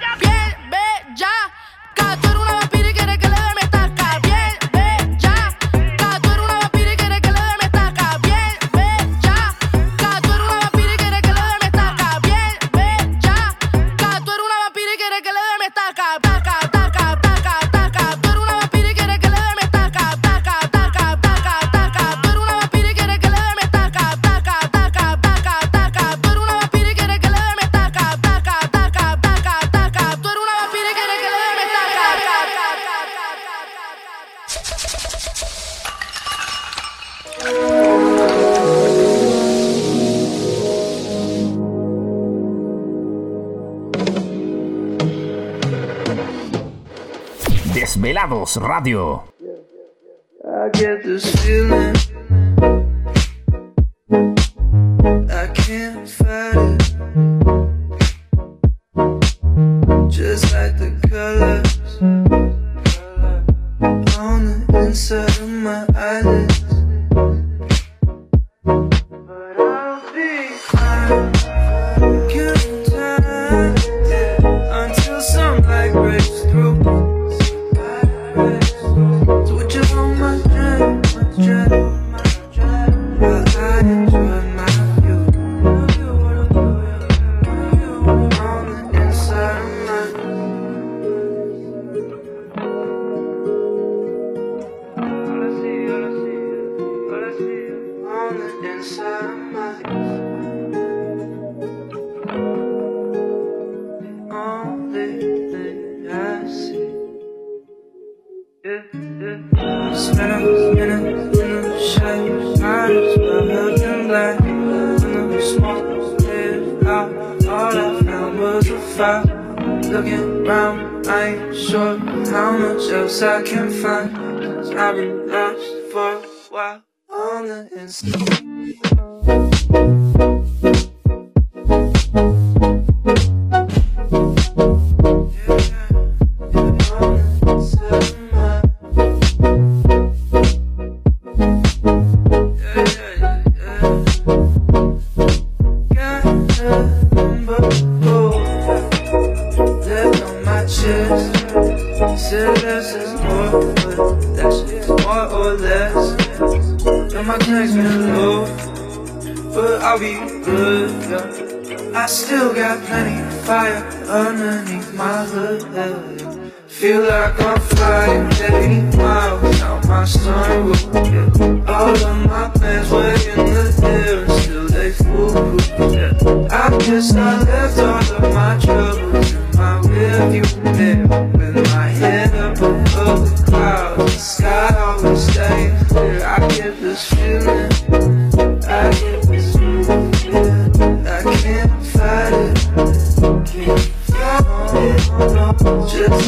Radio.
I get this feeling.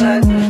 let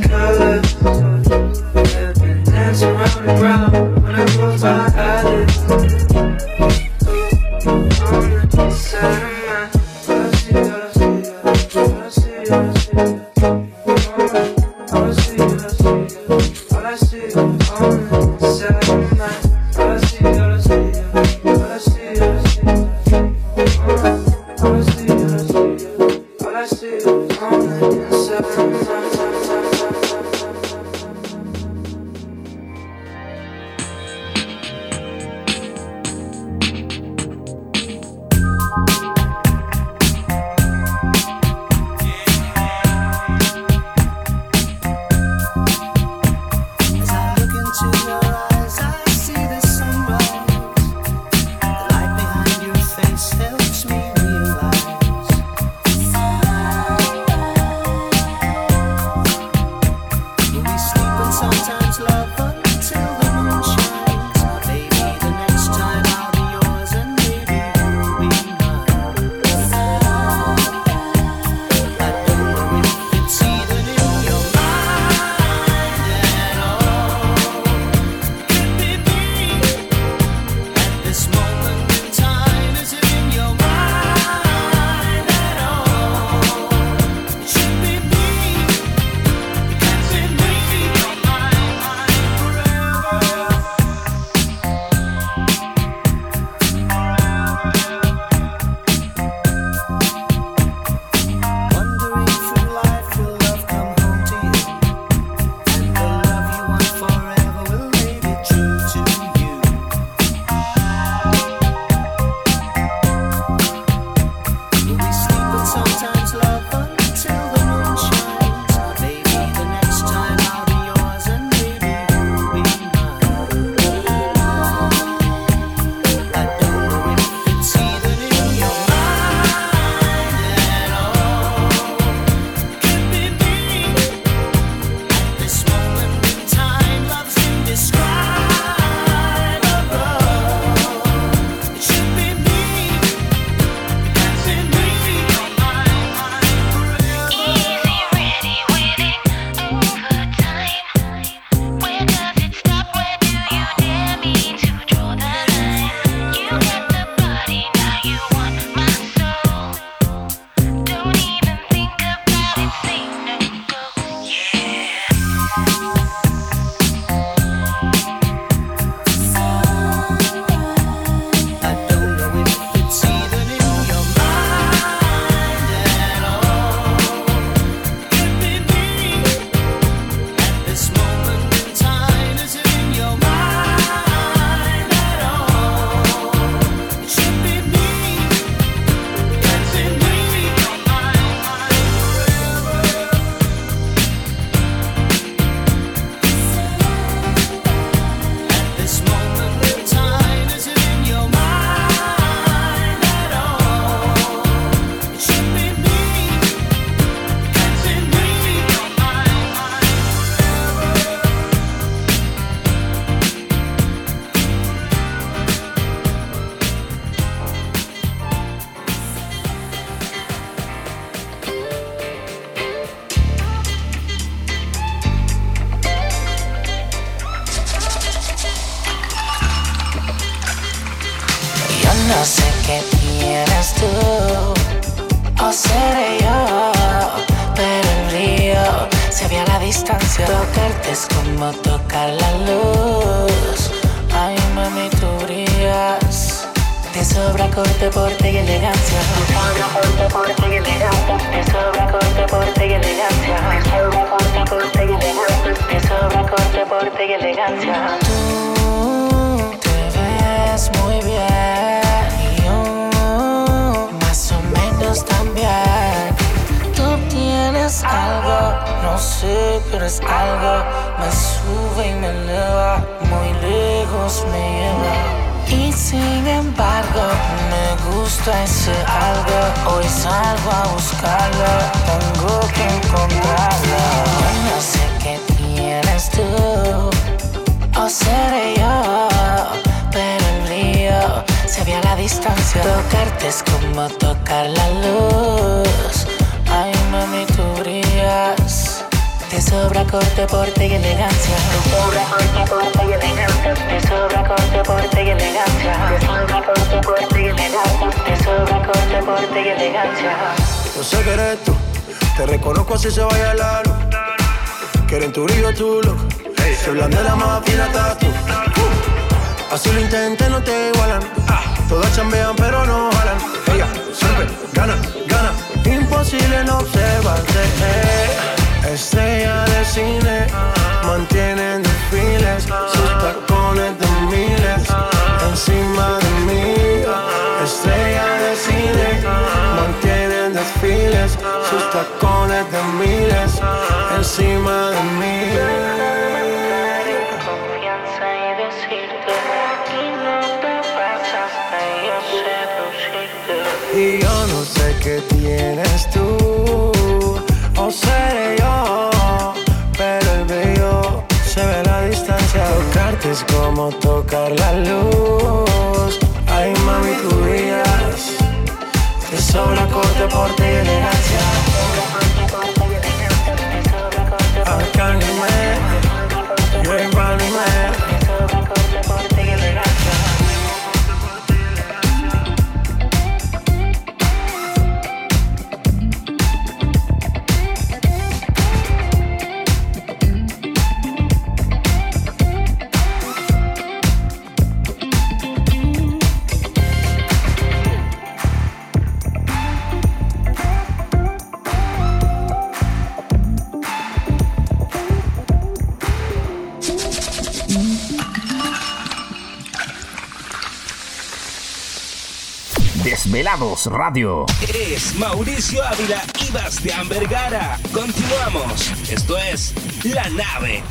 Desvelados Radio. Es Mauricio Ávila y Bastián Vergara. Continuamos. Esto es La Nave.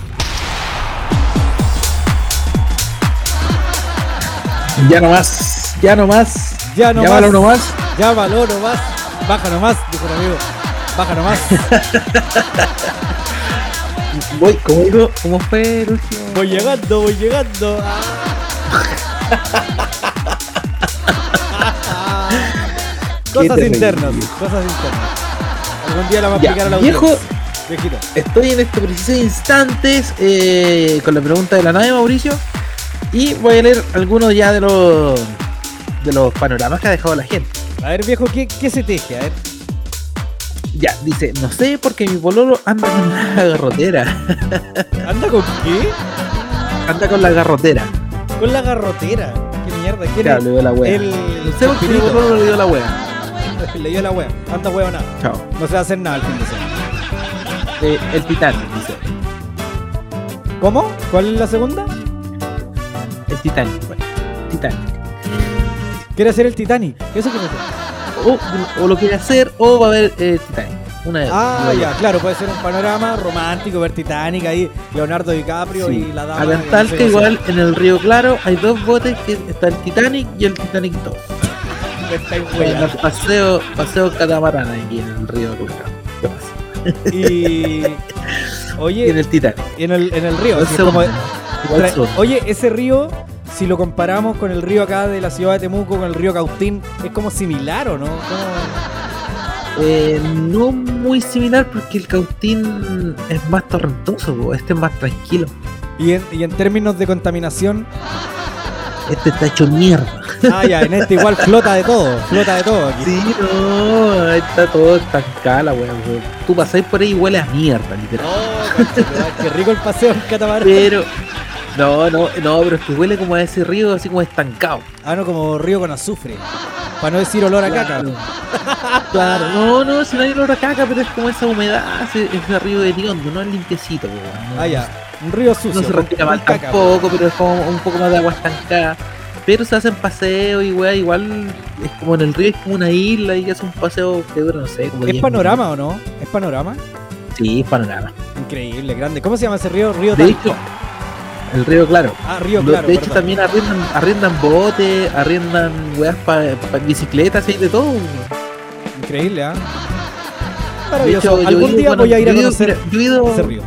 Ya no más, ya no más.
Ya no
Llámalo
más.
nomás.
Llámalo nomás. Baja nomás, dijo el amigo. Baja nomás.
Voy, ¿cómo? ¿Cómo fue el último?
voy llegando, voy llegando. cosas internas, cosas internas. Algún día la vamos a explicar a la
viejo.
Viejito.
Estoy en este preciso instantes eh, con la pregunta de la nave, Mauricio. Y voy a leer algunos ya de los de los panoramas que ha dejado la gente.
A ver, viejo, ¿qué, qué se teje? A ver.
Ya, dice, no sé porque mi pololo anda con la garrotera.
¿Anda con qué?
Anda con la garrotera.
Con la garrotera. ¿Qué mierda? ¿Quién
Ya,
es?
le dio la wea.
El...
No sé por qué mi pololo le dio la wea.
Le dio la wea. Anda wea nada.
Chao.
No se va a hacer nada el fin de semana.
Eh, el Titanic, dice.
¿Cómo? ¿Cuál es la segunda?
El Titanic, bueno. Titanic.
Quiere hacer el Titanic. ¿Eso quiere hacer?
O, o lo quiere hacer o va a ver eh, Titanic. Una de
Ah,
una
ya, claro, puede ser un panorama romántico, ver Titanic ahí, Leonardo DiCaprio
Sí.
y la dama.
Hagan
que
tal
no sé
que
cómo se
igual en el Río Claro hay dos botes que está el Titanic y el Titanic 2.
Me estáis
Bueno, paseo, paseo catamarán aquí en el Río Claro. ¿Qué pasa?
Y. Oye,
Y en el Titanic.
en el, en el río. Así como-. Oye, ese río, si lo comparamos con el río acá de la ciudad de Temuco, con el río Cautín, es como similar o no?
Eh, no muy similar porque el Cautín es más torrentoso, este es más tranquilo.
Y en, y en términos de contaminación,
Este está hecho mierda.
Ah, ya, en este igual flota de todo, flota de todo aquí.
Sí, no, ahí está todo estancada weón. Tú pasáis por ahí y huele a mierda, literal.
Conchetumare, qué rico el paseo en catamarán.
Pero, no, no, no, pero es que huele como a ese río así como estancado.
Ah, no, como río con azufre. Para no decir olor a caca.
Claro, no, no, si no hay olor a caca, pero es como esa humedad, ese, ese río de Tiondo, no es limpiecito, weón, no-
Ah, ya. Un río sucio.
No se respira mal
caca,
tampoco, pero es como un poco más de agua estancada. Pero se hacen paseos y weá, igual es como en el río, es como una isla y hace un paseo que dura, no sé, como
¿Es
10
panorama o no? ¿Es panorama?
Sí, es panorama.
Increíble, grande. ¿Cómo se llama ese río? Río
De hecho, el río Claro.
Ah, Río Claro.
de hecho, también arriendan, arriendan botes, arriendan weas para bicicletas y de todo.
Increíble, ¿ah?
De
Maravilloso.
hecho,
Algún día voy a ir a
ido-
conocer
yo he ido-
ese río.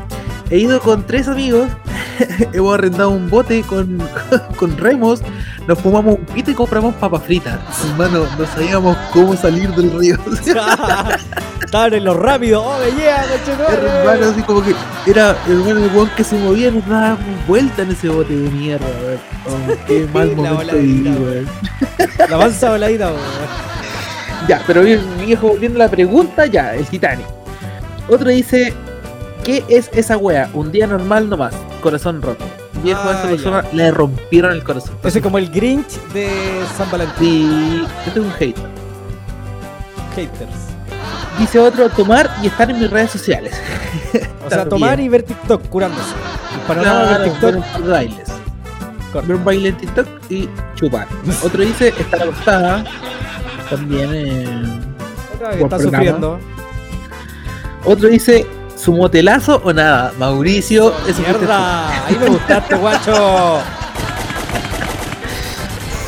He ido con tres amigos, hemos arrendado un bote con, con remos, nos fumamos un pito y compramos papas fritas. Hermano, no sabíamos cómo salir del río.
Estaban en lo rápido. ¡Oh, conchetumare!
hermano, así como que era hermano el weón que se movía, nos daba vuelta en ese bote de mierda, weón. Oh, qué mal
La
momento viví, weón.
La mansa voladita, weón.
Ya, pero bien, viejo, volviendo a la pregunta, ya, el Titanic. Otro dice, ¿qué es esa wea? Un día normal nomás, corazón roto. Viejo, a
Ah,
esa persona le rompieron el corazón.
Ese es como el Grinch de San Valentín.
Sí, este es un hate.
Haters.
Dice otro, tomar y estar en mis redes sociales.
O sea, tomar y ver TikTok curándose. De
Claro,
ver TikTok.
ver bailes. Ver un baile en TikTok y chupar. Otro dice estar acostada. También eh,
está
programa.
sufriendo.
Otro dice su motelazo o nada. Mauricio, fuiste
Mierda, ahí me gustaste, guacho.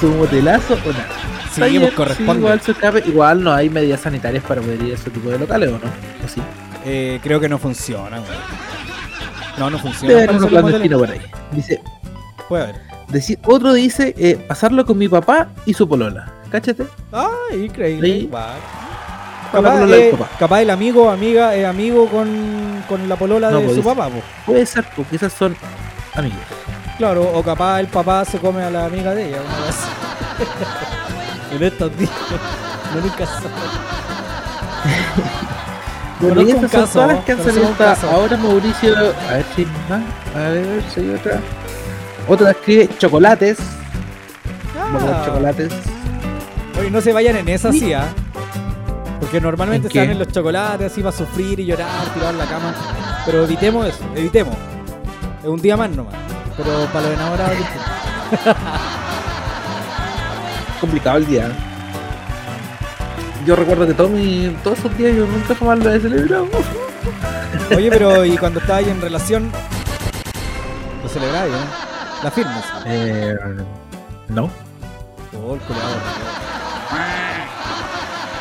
Su motelazo o nada.
Sí, corresponde.
sí, igual, se escape. igual no hay medidas sanitarias para poder ir a ese tipo de locales o no. ¿O sí?
Eh, creo que no funciona, güey. No, no funciona.
Debe haber uno clandestino por ahí. Dice,
Puede haber.
Decir, otro dice eh, pasarlo con mi papá y su polola. Cáchate.
Ah, increíble.
La
eh, capaz el amigo, amiga, es amigo con, con la polola
No,
de
pues,
su papá.
Puede ser, porque esas son amigos.
Claro, o capaz el papá se come a la amiga de ella, una vez. en estos días. No nunca.
Bueno, y estas son todas las que han salido ahora, Mauricio. A ver si hay más. A ver si hay otra. Otra escribe chocolates. Vamos a
Ah.
ver chocolates.
Oye, no se vayan en esa, sí, ¿ah? Porque normalmente
¿En
se dan
qué?
en los chocolates, así va a sufrir y llorar, tirar en la cama. Pero evitemos eso, evitemos. Es un día más nomás. Pero para los enamorados.
Complicado el día. ¿eh? Yo recuerdo que todo mi, todos esos días yo nunca jamás lo he celebrado.
Oye, pero y cuando estabas ahí en relación, lo celebráis, ¿no? La firmas.
Eh, no.
Oh, el.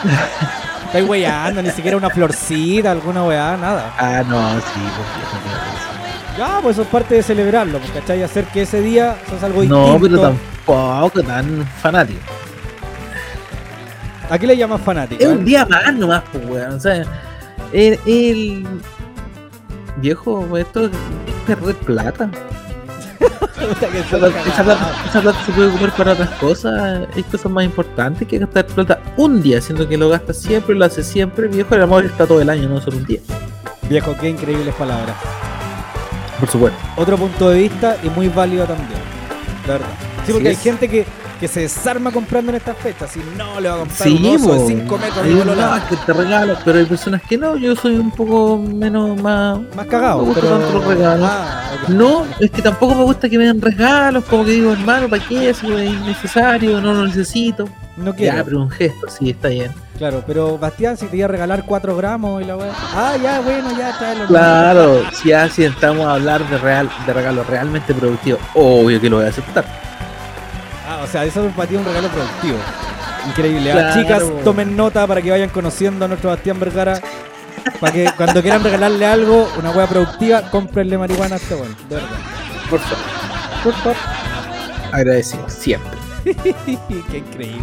Estáis weyando, ni siquiera una florcita, alguna weá, nada.
Ah, no, sí, pues.
Ya, pues eso es parte de celebrarlo, pues, ¿cachai? Hacer que ese día eso es algo
No,
distinto.
pero tampoco tan fanático.
¿A qué le llamas fanático?
Es
eh?
un día más nomás, pues, weón. O sea, el, el- Viejo, esto es perder plata. Esa plata, esa plata- esa plata se puede ocupar para otras cosas. Hay cosas más importantes que gastar plata un día, siendo que lo gastas siempre, lo haces siempre. Viejo, el amor está todo el año, no solo un día.
Viejo, qué increíbles palabras.
Por supuesto.
Otro punto de vista y muy válido también. La verdad. Sí, porque hay gente que, que se desarma comprando en estas fechas. Si no, le va a comprar
Sí,
un oso de
po.
5 metros
Hay
de bolola.
que te regalan, pero hay personas que no. Yo soy un poco menos más.
Más cagado,
Me gustan
pero-
tanto los regalos.
Ah.
No, es que tampoco me gusta que me den regalos. Como que digo, hermano, ¿para qué? Si es innecesario, no lo necesito.
No quiero.
Ya, pero un gesto, sí, está bien.
Claro, pero Bastián, si te iba a regalar 4 gramos y la weá. Ah, ya, bueno, ya, tráelo.
Claro, si así estamos a hablar de real, de regalos realmente productivos, obvio que lo voy a aceptar.
O sea, eso es para ti un regalo productivo. Increíble.
Claro.
Chicas, tomen nota para que vayan conociendo a nuestro Bastián Vergara. Para que cuando quieran regalarle algo, una hueá productiva, cómprenle marihuana a este weón. De verdad.
Por favor. Por favor. Agradecido, siempre.
Qué increíble.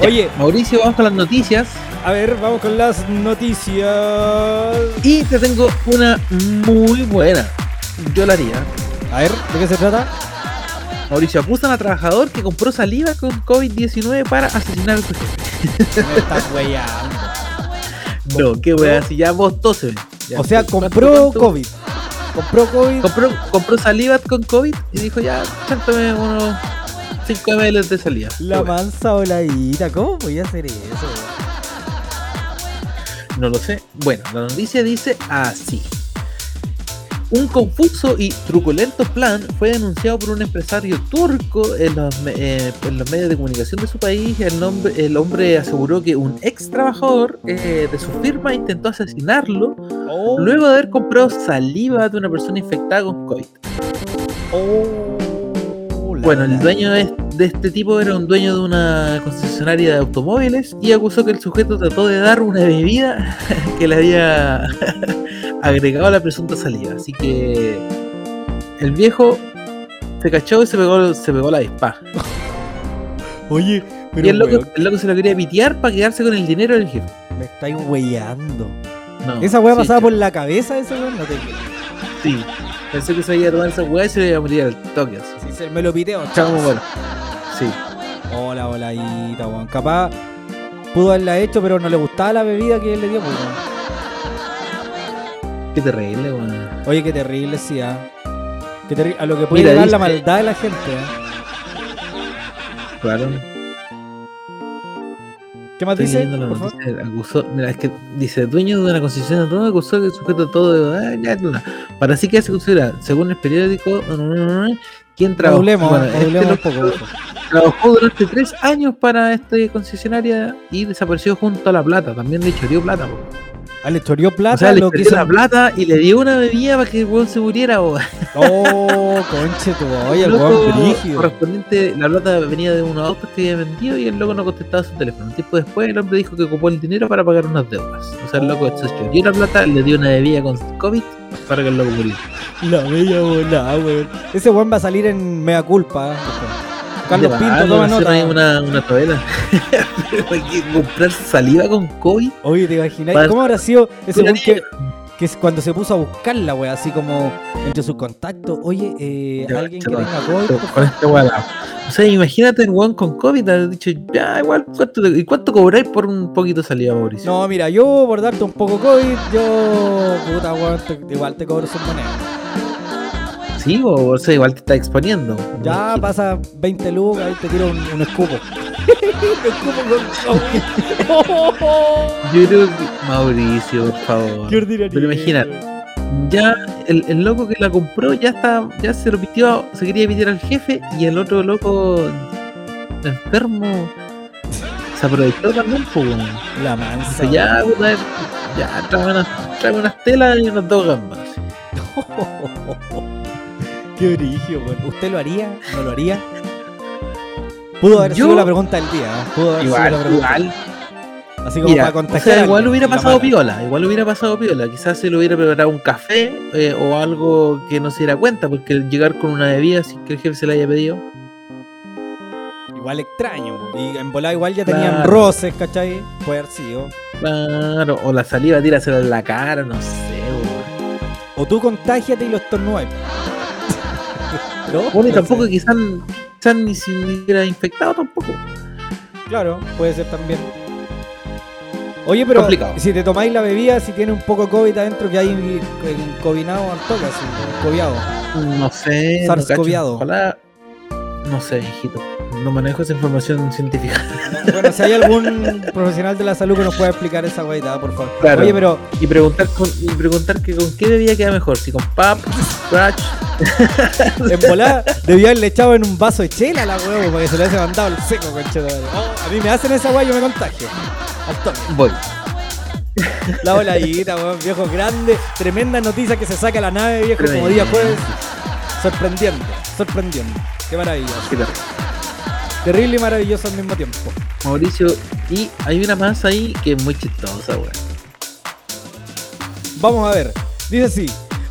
Oye,
Mauricio, vamos con las noticias.
a ver, vamos con las noticias.
Y te tengo una muy buena. Yo la haría.
A ver, ¿de qué se trata?
Mauricio, acusan a trabajador que compró saliva con COVID-19 para asesinar a su jefe.
Me estás weyando.
No, qué wea, si ya vos tose.
O sea,
¿cuánto-
compró
cuánto?
COVID. Compró COVID.
Compró, compró saliva con COVID y dijo ya, chántame unos 5 ml de saliva.
La mansa voladita. ¿Cómo voy a hacer eso?
No lo sé. Bueno, la noticia dice así. Un confuso y truculento plan fue denunciado por un empresario turco en los, eh, en los medios de comunicación de su país. El, nombre, el hombre aseguró que un ex trabajador eh, de su firma intentó asesinarlo
Oh,
luego de haber comprado saliva de una persona infectada con COVID.
oh, la,
Bueno, el dueño de, de este tipo era un dueño de una concesionaria de automóviles y acusó que el sujeto trató de dar una bebida que le había agregado a la presunta saliva. Así que el viejo se cachó y se pegó, se pegó la dispa.
Oye, pero
y el loco, el loco se lo quería pitear para quedarse con el dinero del jefe.
me estáis weyando.
No,
Esa weá
sí,
pasaba por la cabeza de ese weón, no te
Sí, pensé que se iba a tomar esa weá y se le iba a morir al toque.
Si se me lo piteo,
Chamo, bueno. Sí.
Hola, voladita, weón. Capaz pudo haberla hecho, pero no le gustaba la bebida que él le dio, pues.
Qué terrible, weón.
Oye, qué terrible, sí, ah. Qué terri- A lo que puede
Mira,
llegar la
dice-
maldad de la gente, ¿eh?
Claro.
¿Qué más
Estoy
dice? por favor?
acusó, mira, es que dice, dueño de una concesión de automóvil acusó que sujeto todo de... ah. Para así que se considera, según el periódico, quien trabajó, bueno, este
un poco,
trabajó durante tres años para esta concesionaria y desapareció junto a la plata, también le choreó plata. po.
Ah, le choreó plata,
o sea, le
lo
la plata y le dio una bebida para que el weón se muriera. po.
Oh, conche tu, oye, el weón brígido.
correspondiente, la plata venía de unos autos que había vendido y el loco no contestaba su teléfono. Un tiempo después el hombre dijo que ocupó el dinero para pagar unas deudas. O sea, el loco se choreó la plata, le dio una bebida con COVID para que el loco muriera.
La bella volada, weón. Ese weón va a salir en Mea Culpa. ¿eh? Carlos Pinto, toma nota.
Una, una novela. Pero hay que comprar saliva con COVID.
Oye, ¿te imaginas?
Para-
¿Cómo habrá sido ese weón que, que es cuando se puso a buscarla, weón? Así como entre sus contactos. Oye, eh,
Ya,
alguien que
chaval,
tenga COVID.
Con este. O sea, imagínate el weón con COVID. Has dicho, ya, igual, ¿cuánto, te- ¿y cuánto cobráis por un poquito de Mauricio?
No, mira, yo por darte un poco COVID, yo. Puta, weón, igual te cobro sus monedas.
Sí, o, o sea, igual te está exponiendo.
Ya pasa 20 lucas y te tiro un, un escupo. escupo con COVID.
Yo creo que. Mauricio, por favor.
Qué ordinario,
Pero imagina, ya el, el loco que la compró ya está, ya se repitió, se quería pedir al jefe y el otro loco enfermo se aprovechó también, pues.
La mansa.
Dice, ya, puta, ya, tráeme unas, tráeme unas telas y unas dos gambas.
Qué origio, weón. ¿Usted lo haría? ¿No lo haría? Pudo haber
Yo-
sido la pregunta del día. ¿eh? Pudo haber sido la
Igual,
pregunta.
igual.
Así como
Mira,
para
o
contagiar.
sea,
a
igual hubiera pasado piola, igual hubiera pasado piola. Quizás se le hubiera preparado un café eh, o algo que no se diera cuenta, porque el llegar con una bebida sin que el jefe se la haya pedido.
Igual extraño. Y en volada igual ya tenían
Claro.
roces, ¿cachai? Puede haber sido.
Claro, o la saliva tírasela en la cara, no sé, weón.
O tú contágiate y lo estornudas. ¿No?
Bueno, y tampoco quizás, quizás ni si hubiera infectado tampoco.
Claro, puede ser también. Oye, pero
Complicado.
si te tomáis la bebida, si tiene un poco COVID adentro, que hay en covinado al toque, así, coviado.
No sé. no cacho.
SARS-CoViado.
Ojalá. No sé, hijito. No manejo esa información científica.
Bueno, si hay algún profesional de la salud que nos pueda explicar esa guaita, por favor.
Claro.
Oye, pero
Y preguntar, con, y preguntar que con qué bebida queda mejor. Si con pap, scratch.
en volada debió haberle echado en un vaso de chela a la huevo para que se le haya mandado el seco, conchetumare. Oh, a mí me hacen esa guay, yo me contagio. Al toque.
Voy.
La voladita, weón, viejo grande. Tremenda noticia que se saca la nave, viejo, como día jueves. Sorprendiendo, sorprendiendo. Qué maravilla.
Qué.
Terrible y maravilloso al mismo tiempo.
Mauricio. Y hay una más ahí que es muy chistosa, weón.
Vamos a ver. Dice así.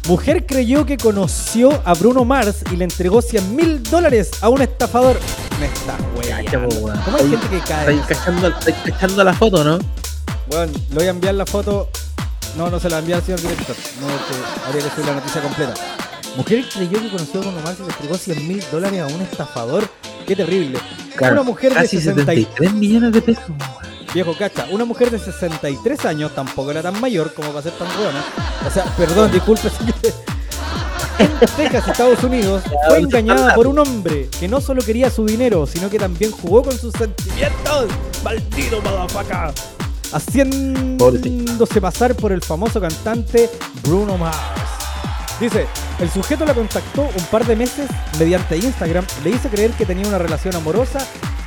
Mujer creyó que conoció a Bruno Mars y le entregó 100 mil dólares a un estafador. Me está weón. ¿Cómo hay gente que cae?
Estáis cachando, estáis cachando la foto, ¿no?
Bueno, le voy a enviar la foto. No, no se la enviar al señor director. No, que habría que subir la noticia completa. Mujer creyó que conoció a Bruno Mars y le entregó 100 mil dólares a un estafador. Qué terrible.
Claro,
una mujer
casi
de 60 y-
73 millones de pesos.
Viejo cacha, una mujer de 63 años tampoco era tan mayor como para ser tan buena. O sea, perdón, disculpe. En Texas, Estados Unidos, fue engañada por un hombre que no solo quería su dinero, sino que también jugó con sus sentimientos. ¡Maldito motherfucker! Haciéndose pasar por el famoso cantante Bruno Mars. Dice, el sujeto la contactó un par de meses mediante Instagram, le hizo creer que tenía una relación amorosa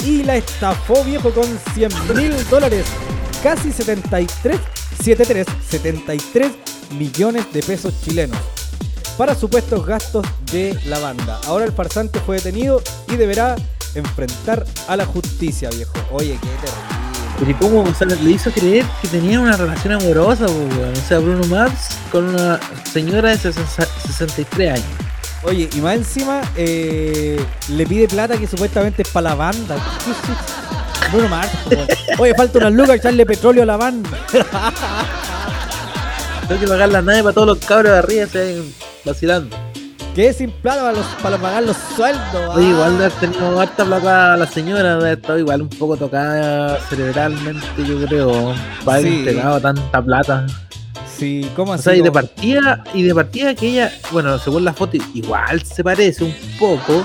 y la estafó viejo con 100 mil dólares, casi 73, 73, 73 millones de pesos chilenos para supuestos gastos de la banda. Ahora el farsante fue detenido y deberá enfrentar a la justicia, viejo. Oye, qué terrible.
Pero ¿y cómo? Sea, le hizo creer que tenía una relación amorosa, weón. O sea, Bruno Mars con una señora de 60 63 años.
Oye, y más encima eh, le pide plata que supuestamente es para la banda. Bruno Mars. weón. Oye, falta unas lucas echarle petróleo a la banda.
Tengo que pagar la nave para todos los cabros de arriba, se vayan vacilando.
Que sin plata para, los- para pagar los sueldos.
Oye,
ah.
igual de haber tenido harta plata la señora, de haber estado igual un poco tocada cerebralmente, yo creo. Para haber
Sí.
entregado tanta plata.
Sí, ¿cómo
O
así?
sea, y de partida, y de partida que ella, bueno, según la foto, igual se parece un poco.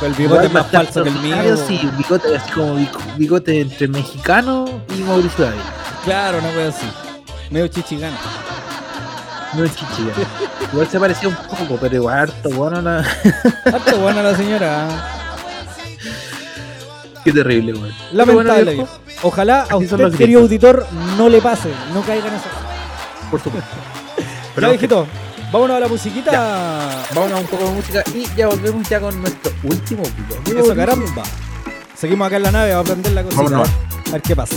Con el bigote más falso que el mío.
Sí, bigote así como bigote entre mexicano y Mauricio David.
Claro, una wea así. Medio chichigán.
No es chichiga. Igual se parecía un poco, pero igual harto bueno la.
Harto buena la señora.
Qué terrible, weón.
Lamentable,
Pero bueno.
Ojalá a usted, querido auditor, no le pase. No caiga en eso.
Por supuesto.
Ya, viejito. Vámonos a la musiquita.
Vámonos un poco de música y ya volvemos ya con nuestro último video.
Eso, caramba. Seguimos acá en la nave, vamos a aprender la cosita.
Vámonos.
A ver qué pasa.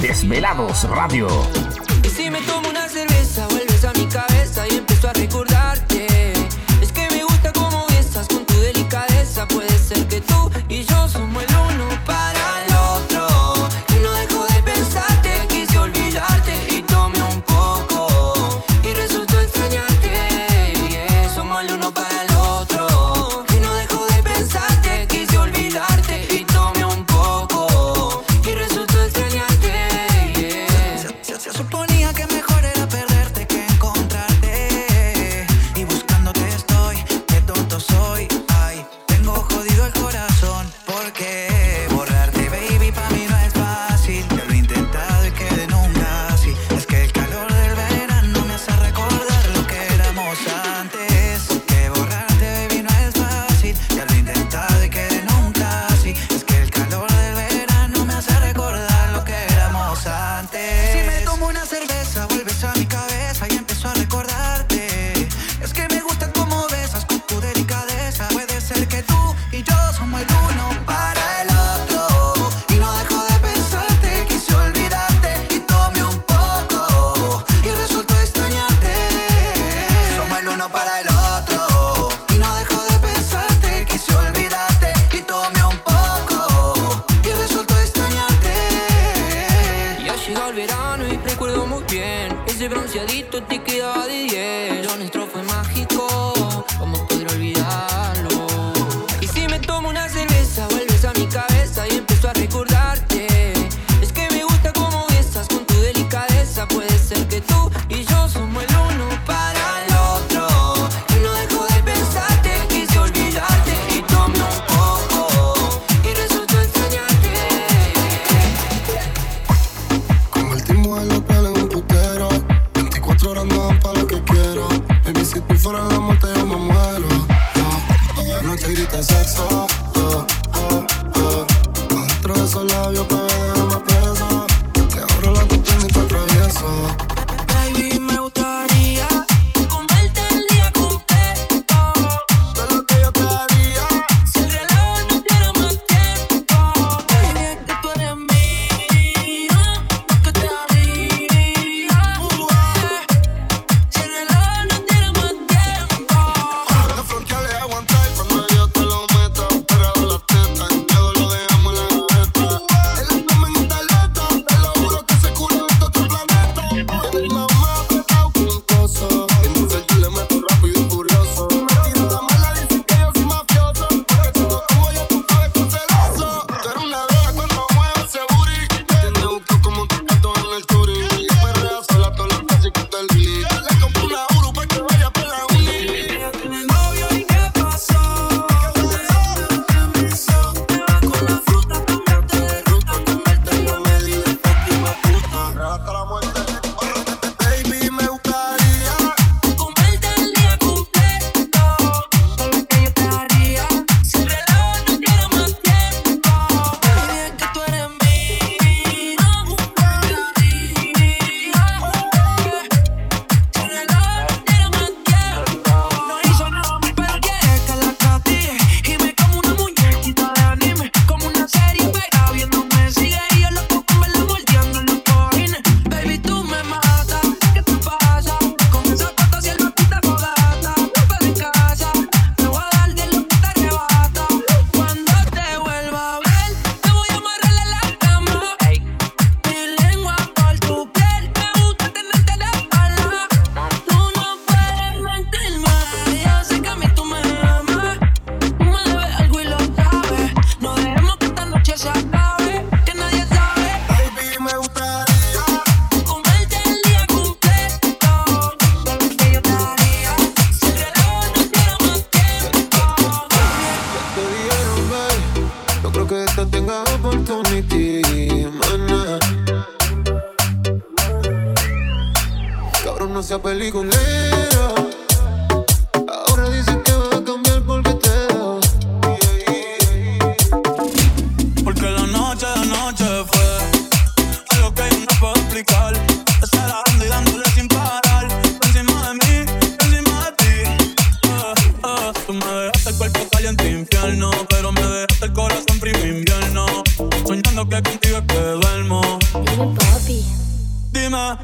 Desvelados Radio.
Y si me tomo una cerveza, vuelves a mi cabeza y empiezo a
recordar.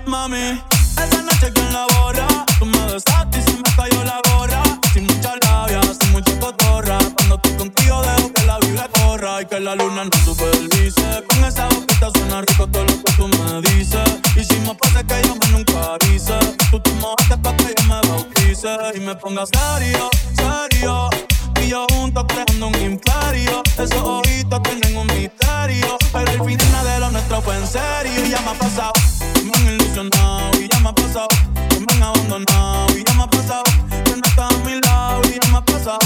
mami. Esa noche que
en la borra, tú me besaste y
se me
cayó la gorra. Sin mucha labia, sin mucha cotorra. Cuando estoy contigo dejo que la
vibra corra y que la
luna no supervise. Con esa boquita suena rico todo lo que tú me dices. Y si me pasa que yo me nunca avise, tú te mojaste pa' que yo me bautice. Y me ponga serio, serio yo juntos creando un imperio. Esos ojitos tienen un misterio. Pero el final de lo nuestro fue en serio. Y ya me ha pasado, me han ilusionado. Y ya me ha pasado, que me han abandonado. Y ya me ha pasado, que no está a mi lado. Y ya me ha pasado,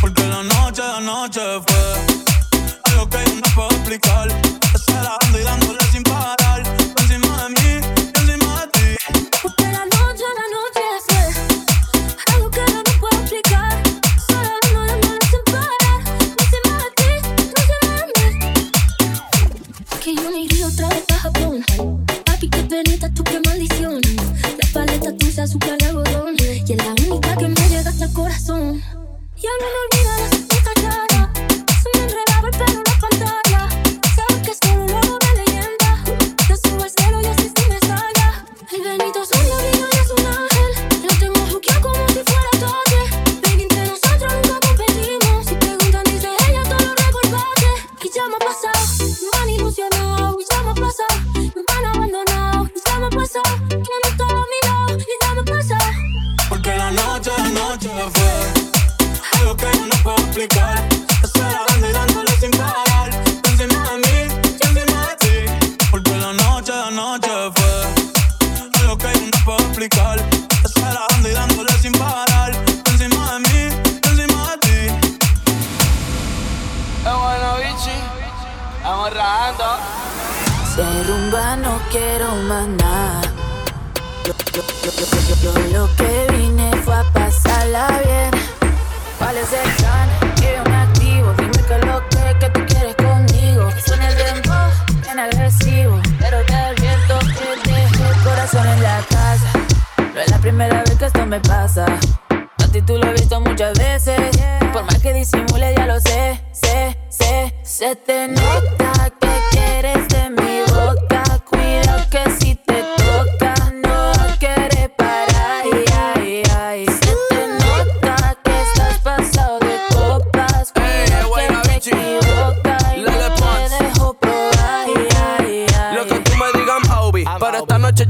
porque la noche, la noche fue algo que yo no puedo explicar. Acelerando y dándole
azúcar de algodón. Y es la única que me llega hasta el corazón. Ya no me olvido
nada. Yo, yo, yo, lo que vine fue a pasarla bien. ¿Cuál es el plan? Que yo me activo. Dime que lo que, que tú quieres conmigo. Suena el dembow, bien agresivo. Pero te advierto que dejo el corazón en la casa. No es la primera vez que esto me pasa. A ti tú lo he visto muchas veces. Por más que disimule, ya lo sé, sé, sé. Se te nota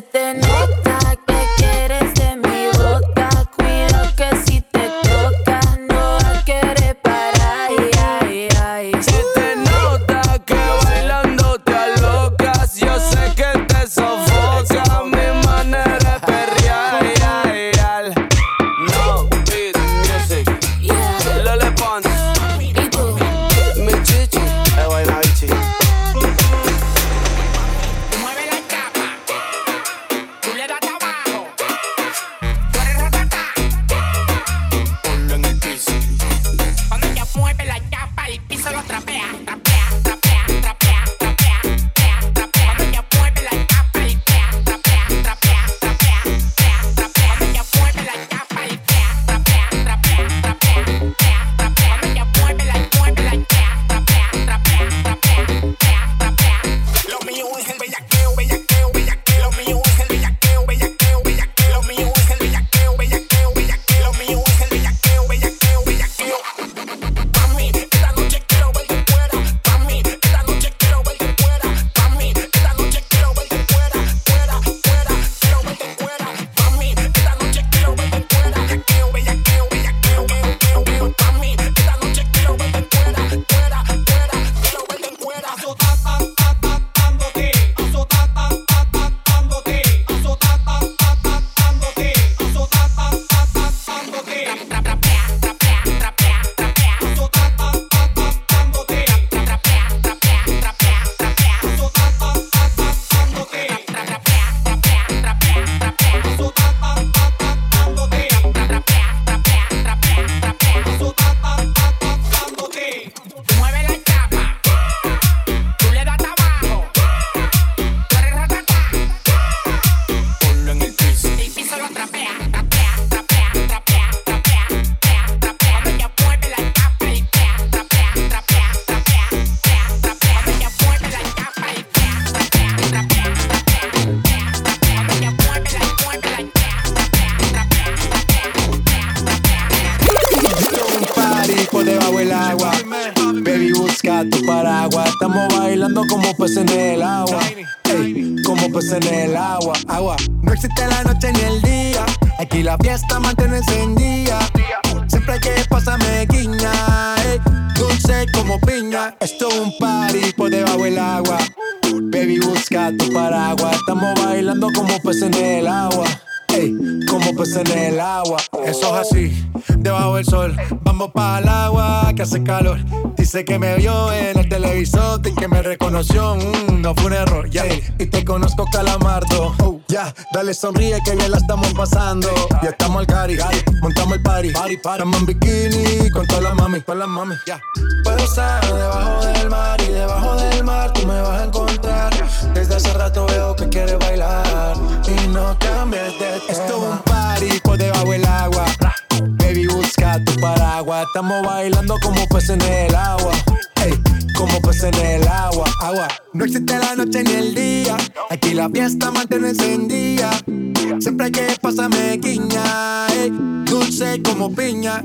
sé.
Se Que
me vio en el televisor y que me reconoció. Mm, no fue un error, ya. Y te conozco, calamardo. Oh, ya, dale sonríe que bien la estamos pasando. Ya estamos al cari, montamos el party. party, Estamos en bikini con todas las mami, con las mami. Ya. Puedo estar debajo del mar y debajo del mar tú me vas a encontrar. Desde hace rato veo que quieres bailar y no cambies de tema. Esto es un party por debajo del agua. Tu paraguas. Estamos bailando como peces en el agua. Ey, como peces en el agua. Agua. No existe la noche ni el día. Aquí la fiesta mantiene encendida. Siempre hay que pasarme guiña. ey, dulce como piña.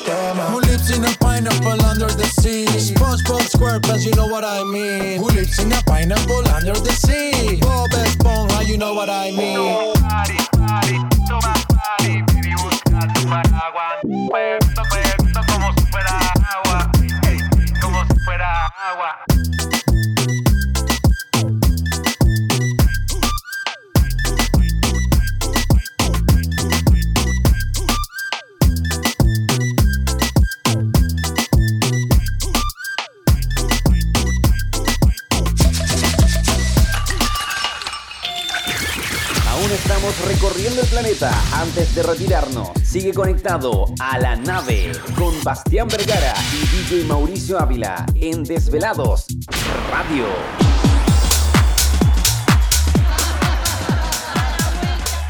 Who lives in a pineapple under the sea? SpongeBob SquarePants, you know what I mean. Who lives in a pineapple under the sea? Bob Esponja, you know what I mean.
como si fuera agua, ey, como si fuera agua.
Recorriendo el planeta antes de retirarnos. Sigue conectado a la nave con Bastián Vergara y DJ Mauricio Ávila en Desvelados Radio.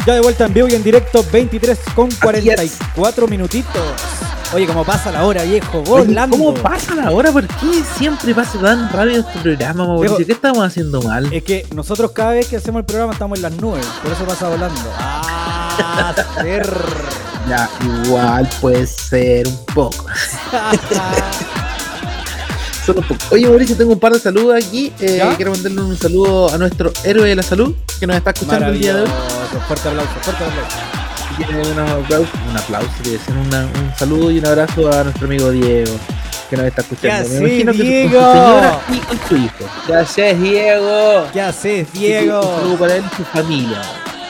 Ya de vuelta en vivo y en directo, 23 con 44 minutitos. Oye, cómo pasa la hora, viejo,
Oye,
volando.
¿Cómo pasa la hora? ¿Por qué siempre pasa tan rápido este programa, Mauricio?
Viejo,
¿Qué estamos haciendo mal?
Es que nosotros cada vez que hacemos el programa estamos en las nubes, por eso pasa volando. Ah, ser.
Ya, igual puede ser un poco. Solo un poco. Oye, Mauricio, tengo un par de saludos aquí. Eh, quiero mandarle un saludo a nuestro héroe de la salud que nos está escuchando el día de hoy.
Fuerte aplauso, fuerte aplauso.
Tiene un aplauso, un decir, una- un saludo y un abrazo a nuestro amigo Diego que nos está escuchando.
¿Qué
Me imagino que con su
Diego?
señora y con su hijo. ¿Qué haces, Diego?
¿Qué haces,
Un
Diego?
saludo para él y su familia.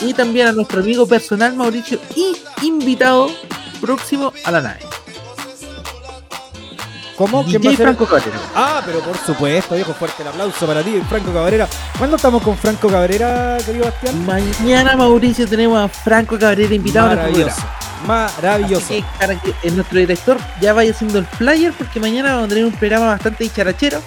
Y también a nuestro amigo personal Mauricio y invitado próximo a la nave.
¿Cómo? ¿Quién va a ser?
Franco Cabrera.
Ah, pero por supuesto, viejo, fuerte el aplauso para ti, Franco Cabrera. ¿Cuándo estamos con Franco Cabrera, querido Bastián?
Mañana, Mauricio, tenemos a Franco Cabrera invitado
Maravilloso.
programa.
Maravilloso.
Así que para que eh, nuestro director ya vaya haciendo el flyer, porque mañana vamos a tener un programa bastante dicharachero.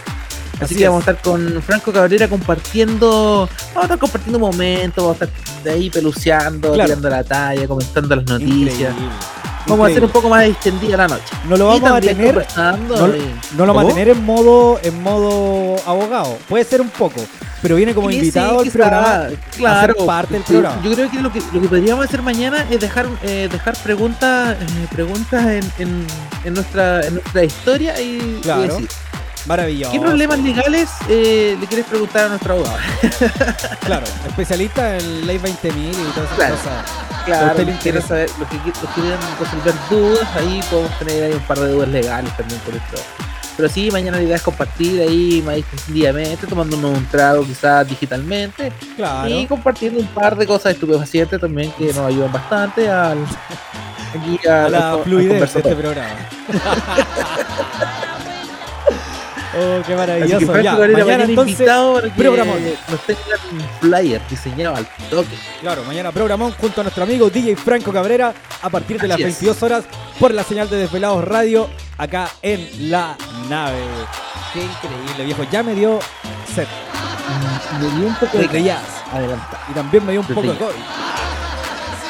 Así,
Así
que
es.
vamos a estar con Franco Cabrera compartiendo, vamos a estar compartiendo momentos, vamos a estar de ahí peluceando,
Claro.
tirando la talla, comentando las noticias.
Increíble.
Vamos a hacer un poco más extendida la noche.
No lo
Y
vamos a tener.
conversando
No,
y-
no lo vamos a tener en modo, en modo abogado. Puede ser un poco, pero viene como
Sí,
invitado
sí,
al
quizá,
programa.
Claro,
parte del
yo-
programa.
Yo creo que lo que, lo que podríamos hacer mañana es dejar eh, dejar preguntas eh, preguntas en, en, en nuestra en nuestra historia y, y
Claro.
decir,
Maravilloso.
¿qué problemas legales eh, le quieres preguntar a nuestro abogado?
Claro, especialista en ley 20.000 y todas esas
Claro.
cosas. ¿A
Claro,
interesa?
saber, los que, los que quieran resolver dudas, ahí podemos tener ahí un par de dudas legales también por esto. Pero sí, mañana la idea es compartir ahí más extendidamente, tomándonos un trago quizás digitalmente.
Claro.
Y compartiendo un par de cosas estupefacientes también que nos ayudan bastante al, aquí
A
al-
la fluidez de este programa. oh, qué
Así
maravilloso.
que Franco
Ya, mañana entonces,
que
programón.
nos tengan un flyer diseñado al toque.
Claro, mañana programón junto a nuestro amigo DJ Franco Cabrera a partir de las
Así es.
22 horas por la señal de Desvelados Radio acá en la nave. Qué increíble, viejo. Ya me dio set.
Me dio un poco de
Desde jazz.
Adelanta.
Y también me dio un poco de. COVID.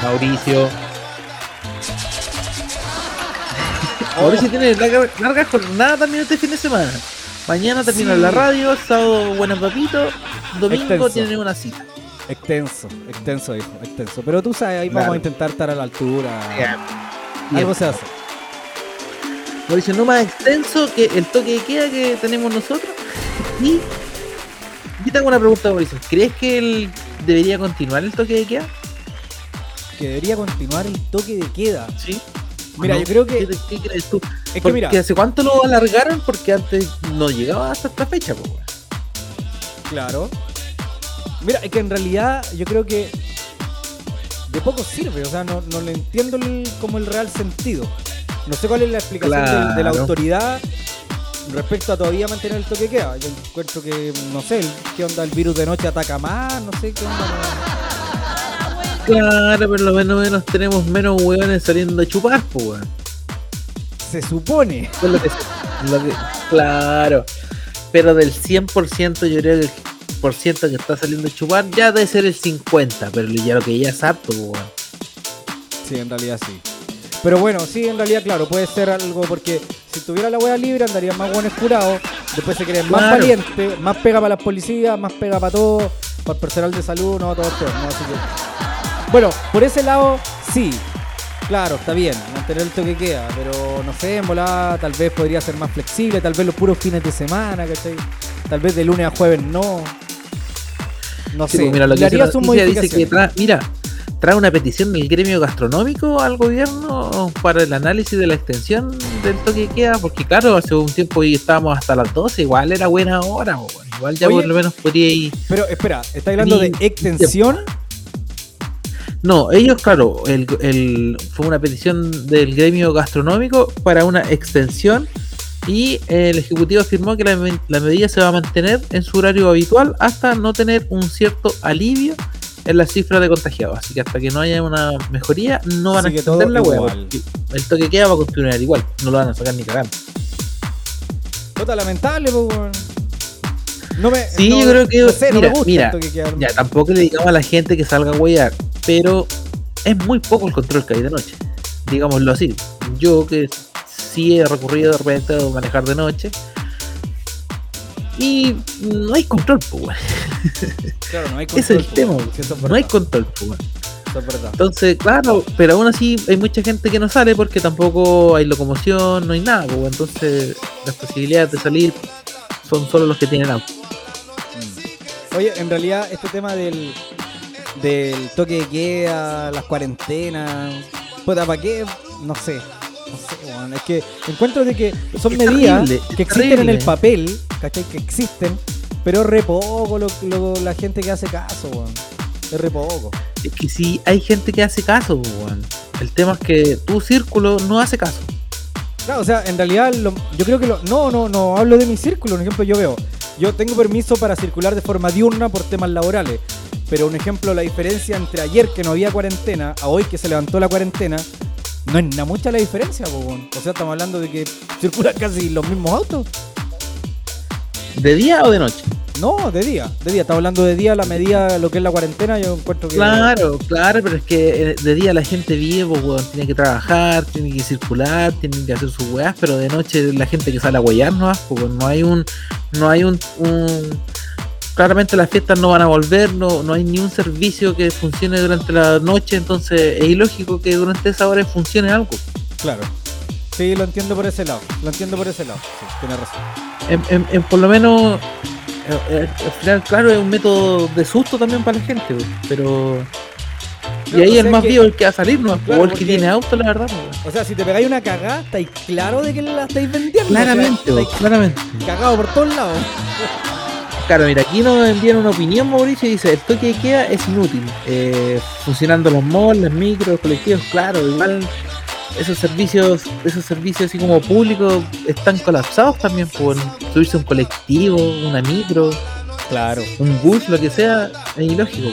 Mauricio. Mauricio tiene larga, larga jornada también este fin de semana. Mañana termina
Sí.
la radio, sábado buenos papitos, domingo
Extenso.
tiene una cita.
Extenso, extenso, hijo, extenso. Pero tú sabes, ahí
Claro.
vamos a intentar estar a la altura.
Bien.
Algo se hace.
Mauricio, no más extenso que el toque de queda que tenemos nosotros. Y yo tengo una pregunta, Mauricio. ¿Crees que él debería continuar el toque de queda?
Que debería continuar el toque de queda.
Sí.
Mira,
¿No?
yo creo que.
¿Qué, qué crees tú?
Es que mira,
¿hace cuánto lo alargaron? Porque antes no llegaba hasta esta fecha, pues.
claro. Mira, es que en realidad yo creo que de poco sirve, o sea, no, no le entiendo el- como el real sentido. No sé cuál es la explicación del- de, la autoridad respecto a todavía mantener el toque de queda. Yo encuentro que, no sé, qué onda el virus de noche ataca más, no sé qué onda.
Claro, pero lo menos menos tenemos menos hueones saliendo a chupar, pues, weón.
Se supone.
Eso es lo que lo que- claro. Pero del 100% yo creo que el por ciento que está saliendo a chupar ya debe ser el 50, pero ya lo que ya es harto, pues, weón.
Sí, en realidad sí. Pero bueno, sí, en realidad, claro, puede ser algo porque si tuviera la hueá libre andarían más buenos curados, después se creen más valientes, más pega para las policías, más pega para todo, para el personal de salud, no, todo esto, no, así que... Bueno, por ese lado, sí, claro, está bien, mantener el toque queda, pero no sé, en volada tal vez podría ser más flexible, tal vez los puros fines de semana, ¿cachai? Tal vez de lunes a jueves no. No
Sí,
sé,
mira, lo que dice la que mira, trae una petición del gremio gastronómico al gobierno para el análisis de la extensión del toque queda, porque claro, hace un tiempo y estábamos hasta las 12, igual era buena hora, igual ya
Oye,
por lo menos podría ir.
Pero espera, ¿está hablando de extensión?
No, ellos, claro, el, el- fue una petición del gremio gastronómico para una extensión y el Ejecutivo afirmó que la, me- la medida se va a mantener en su horario habitual hasta no tener un cierto alivio en las cifras de contagiados. Así que hasta que no haya una mejoría, no van
Así
a extender la hueá. El toque queda va a continuar igual, no lo van a sacar ni cagando.
Puta, lamentable, pues. No me.
Sí,
no-
yo creo que.
no sé, no
mira,
me gusta
mira, ya tampoco le digamos a la gente que salga a huear, pero es muy poco el control que hay de noche. Digámoslo así. Yo que sí he recurrido de repente a manejar de noche. Y no hay control, pues.
Claro, no hay
Ese es el
control,
tema,
sí, es
No hay control, pues. Entonces, claro, pero aún así hay mucha gente que no sale porque tampoco hay locomoción, no hay nada, pues, entonces las posibilidades de salir son solo los que tienen auto.
Oye, en realidad, este tema del, del toque de queda, las cuarentenas, puta, ¿para qué? No sé. No sé, weón. Es que encuentro de que son
Es
medidas que existen en el papel, ¿cachai? Que existen, pero es re poco lo, lo- la gente que hace caso, weón. Es re poco.
Es que si hay gente que hace caso, weón. El tema es que tu círculo no hace caso.
Claro, o sea, en realidad lo- yo creo que lo, no, no, no hablo de mi círculo. Un ejemplo, yo veo, yo tengo permiso para circular de forma diurna por temas laborales. Pero un ejemplo, la diferencia entre ayer que no había cuarentena a hoy que se levantó la cuarentena, no es nada mucha la diferencia, po, weón. O sea, estamos hablando de que circulan casi los mismos autos.
¿De día o de noche?
No, de día, de día. Estamos hablando de día, la medida, lo que es la cuarentena, yo encuentro que.
Claro, claro, pero es que eh, de día la gente vive, pues, weón, tiene que trabajar, tiene que circular, tiene que hacer sus weas, pero de noche la gente que sale a huear no, pues, no hay un, no hay un, un- claramente las fiestas no van a volver, no, no hay ni un servicio que funcione durante la noche, entonces es ilógico que durante esa hora funcione algo.
Claro. Sí, lo entiendo por ese lado. Lo entiendo por ese lado. Sí, tienes razón.
En, en- en por lo menos, eh, eh, al final, claro, es un método de susto también para la gente, weón, pero... Y ahí
o
el más
que-
vivo el que va a salir, ¿no?
Claro,
o el que tiene auto, la verdad, weón.
O sea, si te pegáis una cagada, estáis claro de que la estáis vendiendo.
Claramente,
o sea,
weón, claramente.
cagados por todos lados.
Claro, mira, aquí nos envían una opinión, Mauricio, y dice, el toque de queda es inútil. Eh, funcionando los malls, las micros, los colectivos, claro, igual esos servicios, esos servicios así como públicos están colapsados también por subirse a un colectivo, una micro,
claro,
un bus, lo que sea, es ilógico.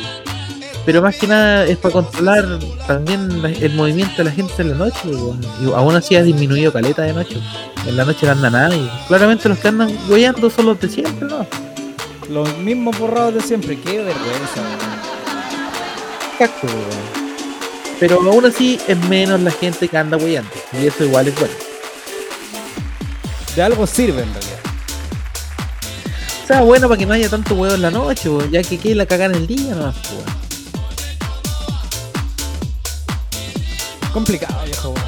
Pero más que nada es para controlar también el movimiento de la gente en la noche, weón. y aún así ha disminuido caleta de noche. En la noche no anda nadie. Claramente los que andan goyando son los de siempre, ¿no?
Los mismos borrados de siempre. Qué vergüenza.
Exacto, weón. Pero aún así es menos la gente que anda weyando. Y eso igual es bueno.
De algo sirve en realidad.
O sea, bueno para que no haya tanto huevo en la noche, weón, ya que quede la cagada en el día, no
Complicado, viejo, weón.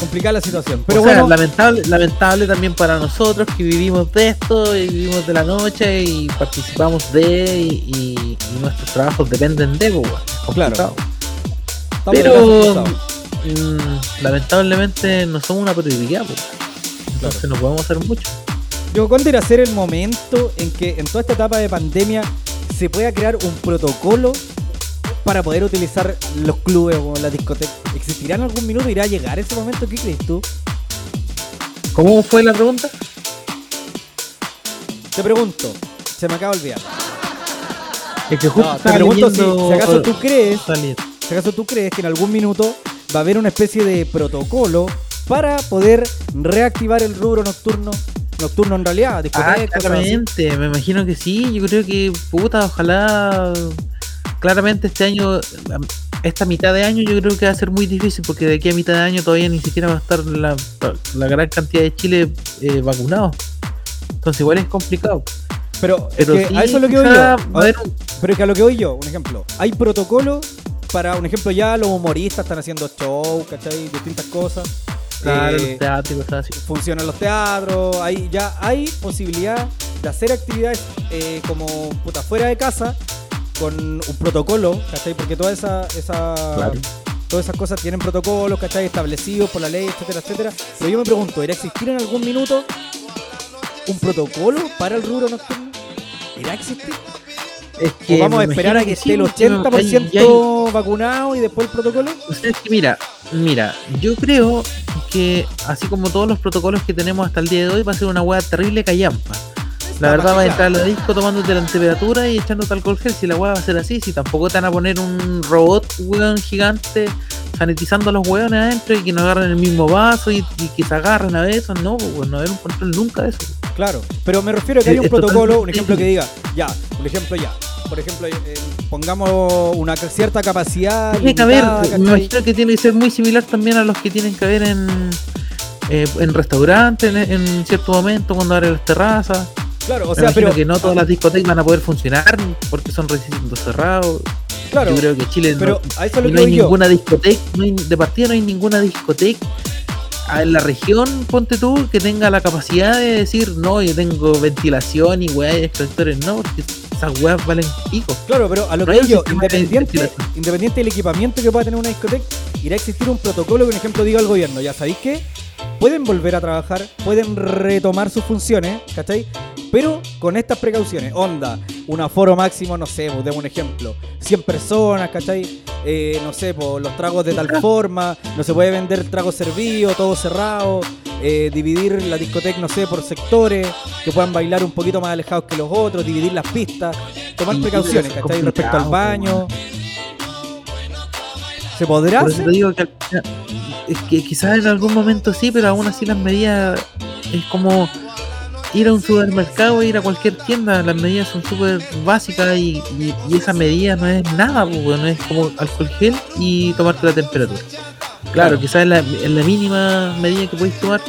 Complicada la situación. Pero
o sea,
bueno,
lamentable, lamentable también para nosotros que vivimos de esto y vivimos de la noche y participamos de y, y- y nuestros trabajos dependen de, pues, weón.
Estamos
Pero mm, lamentablemente no somos una prioridad, pues. Entonces no podemos hacer mucho.
Yo, ¿cuándo irá a ser el momento en que en toda esta etapa de pandemia se pueda crear un protocolo para poder utilizar los clubes o las discotecas? ¿Existirá en algún minuto? ¿Irá a llegar ese momento? ¿Qué crees tú?
¿Cómo fue la pregunta?
Te pregunto, se me acaba de olvidar.
Es que justo
No, te pregunto si, acaso tú crees,
Salir.
Si acaso tú crees que en algún minuto va a haber una especie de protocolo para poder reactivar el rubro nocturno, nocturno en realidad,
Ah,
discotecas, así.
claramente, me imagino que sí, yo creo que, puta, ojalá, claramente este año, esta mitad de año yo creo que va a ser muy difícil porque de aquí a mitad de año todavía ni siquiera va a estar la, la gran cantidad de Chile eh, vacunados. Entonces igual es complicado.
Pero,
Pero
es que
sí,
a eso es lo que voy yo. ver, Pero es que a lo que voy yo, un ejemplo. Hay protocolo para, un ejemplo, ya los humoristas están haciendo show, ¿cachai? Distintas cosas.
Claro,
Eh,
los teatros y cosas así.
funcionan los teatros, hay, ya hay posibilidad de hacer actividades eh, como puta fuera de casa con un protocolo, ¿cachai? Porque toda esa, esa
Claro.
todas esas cosas tienen protocolos, ¿cachai? Establecidos por la ley, etcétera, etcétera. Pero yo me pregunto, ¿irá a existir en algún minuto un protocolo para el rubro nocturno? ¿Irá a existir?
Es
¿O vamos a esperar a que
sí,
esté el
porque
80%
hay- hay-
vacunado y después el protocolo?
O sea, es que mira, mira, yo creo que así como todos los protocolos que tenemos hasta el día de hoy va a ser una hueá terrible callampa. La verdad va a entrar a la disco tomándote la temperatura y echándote alcohol gel si la hueá va a ser así, si tampoco te van a poner un robot weón gigante sanitizando a los hueones adentro y que no agarren el mismo vaso y, y que se agarren a besos, no, pues no un control nunca de eso.
Claro, pero me refiero a que hay un protocolo, un ejemplo que diga, ya, un ejemplo ya. Por ejemplo, eh, pongamos una cierta capacidad.
Tiene que haber, me imagino que tiene que ser muy similar también a los que tienen que haber en, eh, en restaurantes, en, en cierto momento, cuando abren las terrazas.
Claro, o
Me
sea,
imagino
pero-
que no todas las discotecas van a poder funcionar porque son recintos cerrados.
Claro,
Yo creo que Chile
pero
no,
a eso es lo
y
que
no hay
yo.
ninguna discoteca, no hay- de partida no hay ninguna discoteca en la región, ponte tú, que tenga la capacidad de decir, no, yo tengo ventilación y weá y extractores, no, porque esas weas valen pico.
Claro, pero a lo
No
que yo,
de
independiente,
ventilación.
independiente del equipamiento que pueda tener una discoteca, irá a existir un protocolo que, por ejemplo, diga al gobierno, ya sabéis que pueden volver a trabajar, pueden retomar sus funciones, ¿cachai? Pero con estas precauciones, onda, un aforo máximo, no sé, pues demos un ejemplo, 100 personas, ¿cachai? Eh, no sé, pues los tragos de tal forma, no se puede vender trago servido, todo cerrado, eh, dividir la discoteca, no sé, por sectores, que puedan bailar un poquito más alejados que los otros, dividir las pistas, tomar precauciones, ¿cachai? Respecto al baño. ¿Se podrá
Por eso te digo que, es que quizás en algún momento sí, pero aún así las medidas es como ir a un supermercado, ir a cualquier tienda, las medidas son súper básicas y, y, y esa medida no es nada, weón, no es como alcohol gel y tomarte la temperatura. Claro,
Claro.
quizás es la, es la mínima medida que puedes tomar,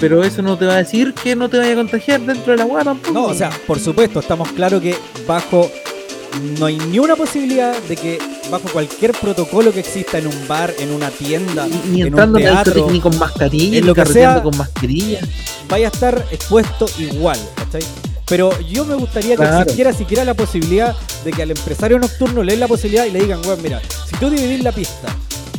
pero eso no te va a decir que no te vaya a contagiar dentro de la agua tampoco.
No, o sea, por supuesto, estamos claros que bajo no hay ni una posibilidad de que bajo cualquier protocolo que exista en un bar, en una tienda,
ni
en un
entrando en la
teatro,
ni con mascarilla,
en lo que sea,
con mascarilla.
vaya a estar expuesto igual, ¿cachai? Pero yo me gustaría que existiera siquiera la posibilidad de que al empresario nocturno le den la posibilidad y le digan, weón, mira, si tú dividís la pista,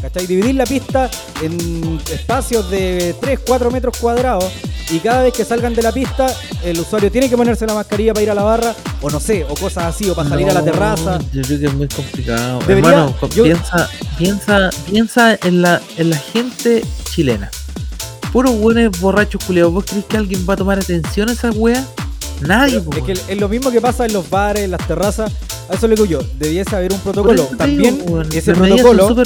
¿cachai? Dividís la pista en espacios de 3, 4 metros cuadrados y cada vez que salgan de la pista, el usuario tiene que ponerse la mascarilla para ir a la barra, o no sé, o cosas así, o para salir a la terraza.
Yo creo que es muy complicado.
Debería-
Hermano,
yo-
piensa, piensa, piensa en la, en la gente chilena. Puros buenos borrachos culiados. ¿Vos crees que alguien va a tomar atención a esa wea? Nadie,
Es que es lo mismo que pasa en los bares, en las terrazas. A eso le digo yo, debiese haber un protocolo.
Digo,
También
weón,
ese protocolo,
son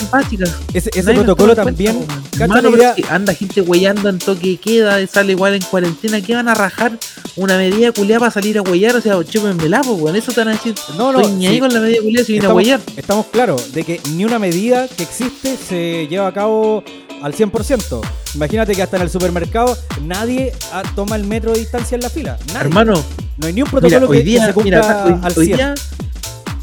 ese, ese protocolo también,
cuenta, pero
idea-
es que anda gente huellando en toque queda, sale igual en cuarentena, ¿qué van a rajar una medida culiada para salir a huellar? O sea, chúpenmela, pues, weón, eso te van a decir.
No, no,
ni ahí
sí.
con la medida culiada si viene a huellar.
estamos claros de que ni una medida que existe se lleva a cabo al 100%. Imagínate que hasta en el supermercado nadie ah, toma el metro de distancia en la fila. Nadie.
Hermano,
no hay ni un
mira,
protocolo
hoy
que, que
día,
se cumpla
mira, hoy,
al
hoy
100.
día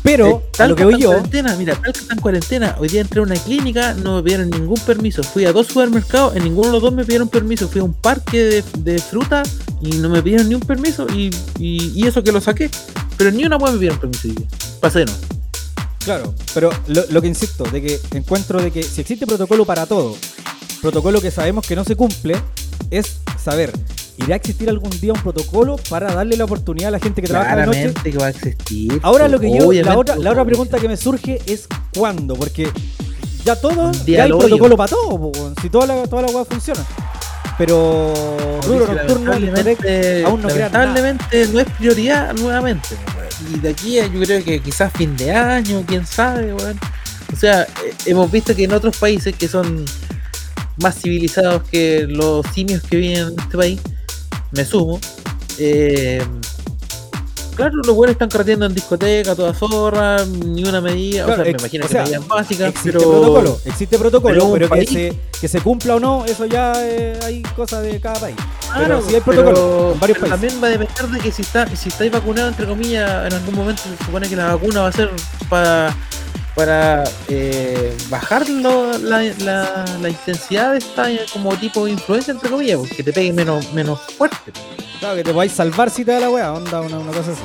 Pero,
Eh,
a lo que voy yo,
cuarentena, mira, tal que está en cuarentena. Hoy día entré a una clínica, no me pidieron ningún permiso. Fui a dos supermercados, en ninguno de los dos me pidieron permiso. Fui a un parque de, de fruta y no me pidieron ni un permiso. Y, y, y eso que lo saqué. Pero ni una hueá me pidieron permiso. Pasé no.
Claro, pero lo, lo que insisto, de que encuentro de que si existe protocolo para todo, protocolo que sabemos que no se cumple, es saber, ¿irá a existir algún día un protocolo para darle la oportunidad a la gente que trabaja de noche?
Claramente que va a existir.
Ahora lo que yo, la otra, la otra pregunta que me surge es ¿cuándo? Porque ya todo, ya hay protocolo para todo, si toda la, toda la weá funciona. Pero rubro nocturno, aún no
lamentablemente no es prioridad nuevamente. Y de aquí yo creo que quizás fin de año, quién sabe, weón. O sea, eh, hemos visto que en otros países que son más civilizados que los simios que viven en este país, me sumo. eh, claro, los buenos están carreteando en discoteca, toda zorra, ni una medida,
Claro,
o sea, me imagino
o
que
sea,
medidas básicas,
existe
pero
protocolo, existe protocolo,
pero
que, se, que se cumpla o no, eso ya eh, hay cosas de cada país.
Claro,
pero sí hay protocolo en varios países.
también va a depender de que si está, si estáis vacunado, entre comillas, en algún momento se supone que la vacuna va a ser para para eh, bajar lo- la, la, la intensidad de esta eh, como tipo de influencia, entre comillas, porque te pegue menos, menos fuerte.
Claro, que te a salvar si te da la weá, onda, una, una cosa así.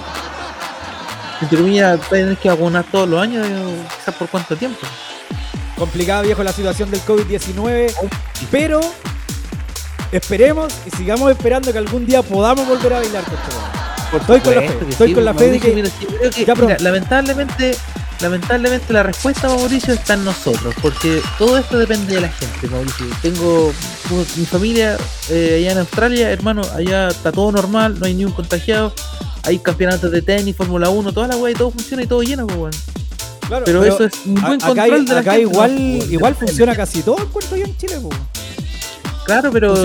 Entre comillas, tienes que vacunar todos los años, eh, quizás por cuánto tiempo.
Complicada, viejo, la situación del COVID-19, pero esperemos y sigamos esperando que algún día podamos volver a bailar con esto. weón. Estoy con la fe,
que
estoy con la fe de que
mira, sí, creo que,
ya
mira,
pronto.
lamentablemente, lamentablemente la respuesta, Mauricio, está en nosotros, porque todo esto depende de la gente, Mauricio. Tengo mi familia eh, allá en Australia, hermano, allá está todo normal, no hay ni un contagiado, hay campeonatos de tenis, Fórmula 1, toda la weá y todo funciona y todo lleno, pues, weón.
Claro,
pero, eso es un buen
acá,
control
hay-
de la
acá
gente,
igual,
¿no? Pues,
igual funciona casi todo el cuento allá en Chile, po.
Claro, pero,
todo,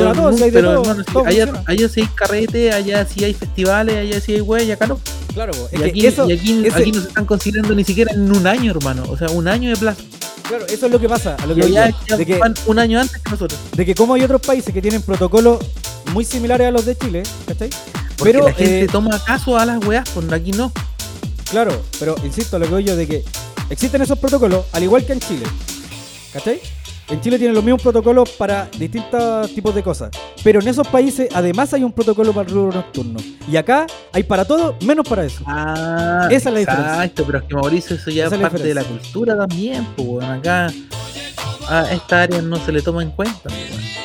pero
todo,
hermano, sí,
todo
allá, allá sí hay carrete, allá sí hay festivales, allá sí hay wey, y acá no.
Claro. Es
Y
que
aquí,
eso,
y aquí,
ese-
aquí no se están considerando ni siquiera en un año, hermano. O sea, un año de plazo.
claro, eso es lo que pasa, a lo que yo,
ya
de que
un año antes que nosotros.
de que como hay otros países que tienen protocolos muy similares a los de Chile, ¿cachai?
Porque
Pero
la gente
eh,
toma caso a las weas, pues aquí no.
Claro, pero insisto, lo que yo de que existen esos protocolos, al igual que en Chile. ¿Cachai? En Chile tienen los mismos protocolos para distintos tipos de cosas. Pero en esos países además hay un protocolo para el rubro nocturno. Y acá hay para todo, menos para eso.
Ah,
Esa es la diferencia.
Exacto, pero es que Mauricio, eso ya es
es la
parte de la cultura también, pues. Acá a esta área no se le toma en cuenta, pues.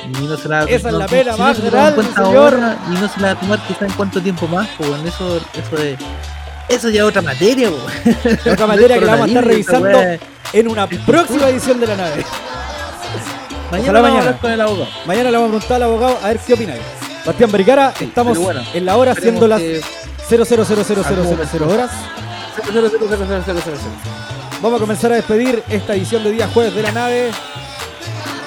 Y no se la
Esa es
no-
la pena
si no
más
se
grande, señor.
ahora y no se la va a tomar quizá en cuánto tiempo más, pues weón. Eso, eso es. Eso ya es otra materia.
Otra materia que la vamos a estar revisando en una próxima edición de la nave.
Mañana
Ojalá
vamos a
mañana.
hablar con el abogado.
Mañana le vamos a preguntar al abogado a ver qué opina. él. Bastián Vergara, estamos
bueno,
en la hora siendo las
que-
000000 horas. Vamos a comenzar a despedir esta edición de día jueves de la nave.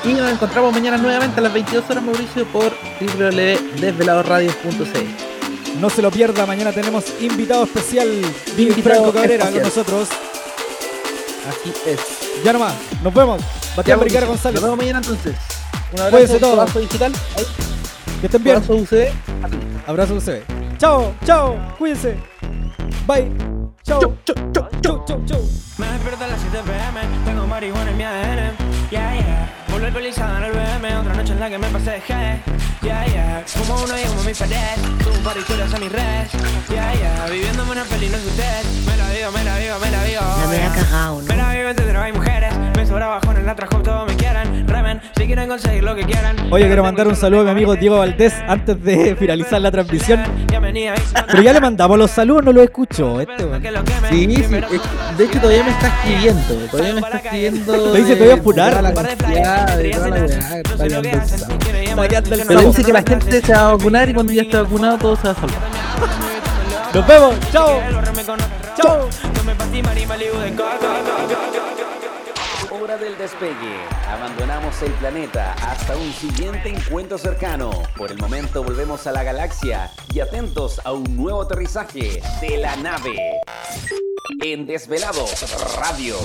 Y nos encontramos mañana nuevamente a las 22 horas, Mauricio, por www.desveladosradios.cl.
No se lo pierda, mañana tenemos invitado especial,
Invitado
Franco Cabrera con nosotros.
Así es.
Ya nomás, nos vemos. Bastián Vergara González.
Nos vemos mañana entonces. Un
Cuídense
abrazo,
todos.
abrazo digital. Ahí.
Que estén bien.
Abrazo UCB.
Abrazo UCB. Chao, chao, cuídense. Bye. Chao. Chau, chau, chau, chau, chau.
Me despierto a las 7 pm, tengo marihuana en mi ADN. Yeah, yeah. Vuelvo alcoholizado en el BM, otra noche en la que me pasé de G. Yeah, yeah. Como uno y como mi pared, subo un par de historias a mis redes. Yeah, yeah. Viviéndome una peli, no es usted. Me la vivo, me la vivo, me la vivo.
Me ha cagado, ¿no?
Me la vivo entre droga y mujeres. Me sobra bajón en la trajo, todos me quieren. Remen, si quieren conseguir lo que quieran.
Oye, quiero mandar un saludo a mi amigo Diego Valdés antes de finalizar la transmisión.
Bienvenida,
Pero ya le mandamos los saludos, no lo escucho. Este.
Sí, sí. De hecho, todavía me está escribiendo. Todavía me está escribiendo.
Lo dice, te voy a apurar.
Pero dice que la gente se va a vacunar y cuando ya esté vacunado todo se va a salvar.
Nos vemos. Chao. Chao.
Hora del despegue. Abandonamos el planeta hasta un siguiente encuentro cercano. Por el momento volvemos a la galaxia y atentos a un nuevo aterrizaje de la nave. En Desvelados Radio.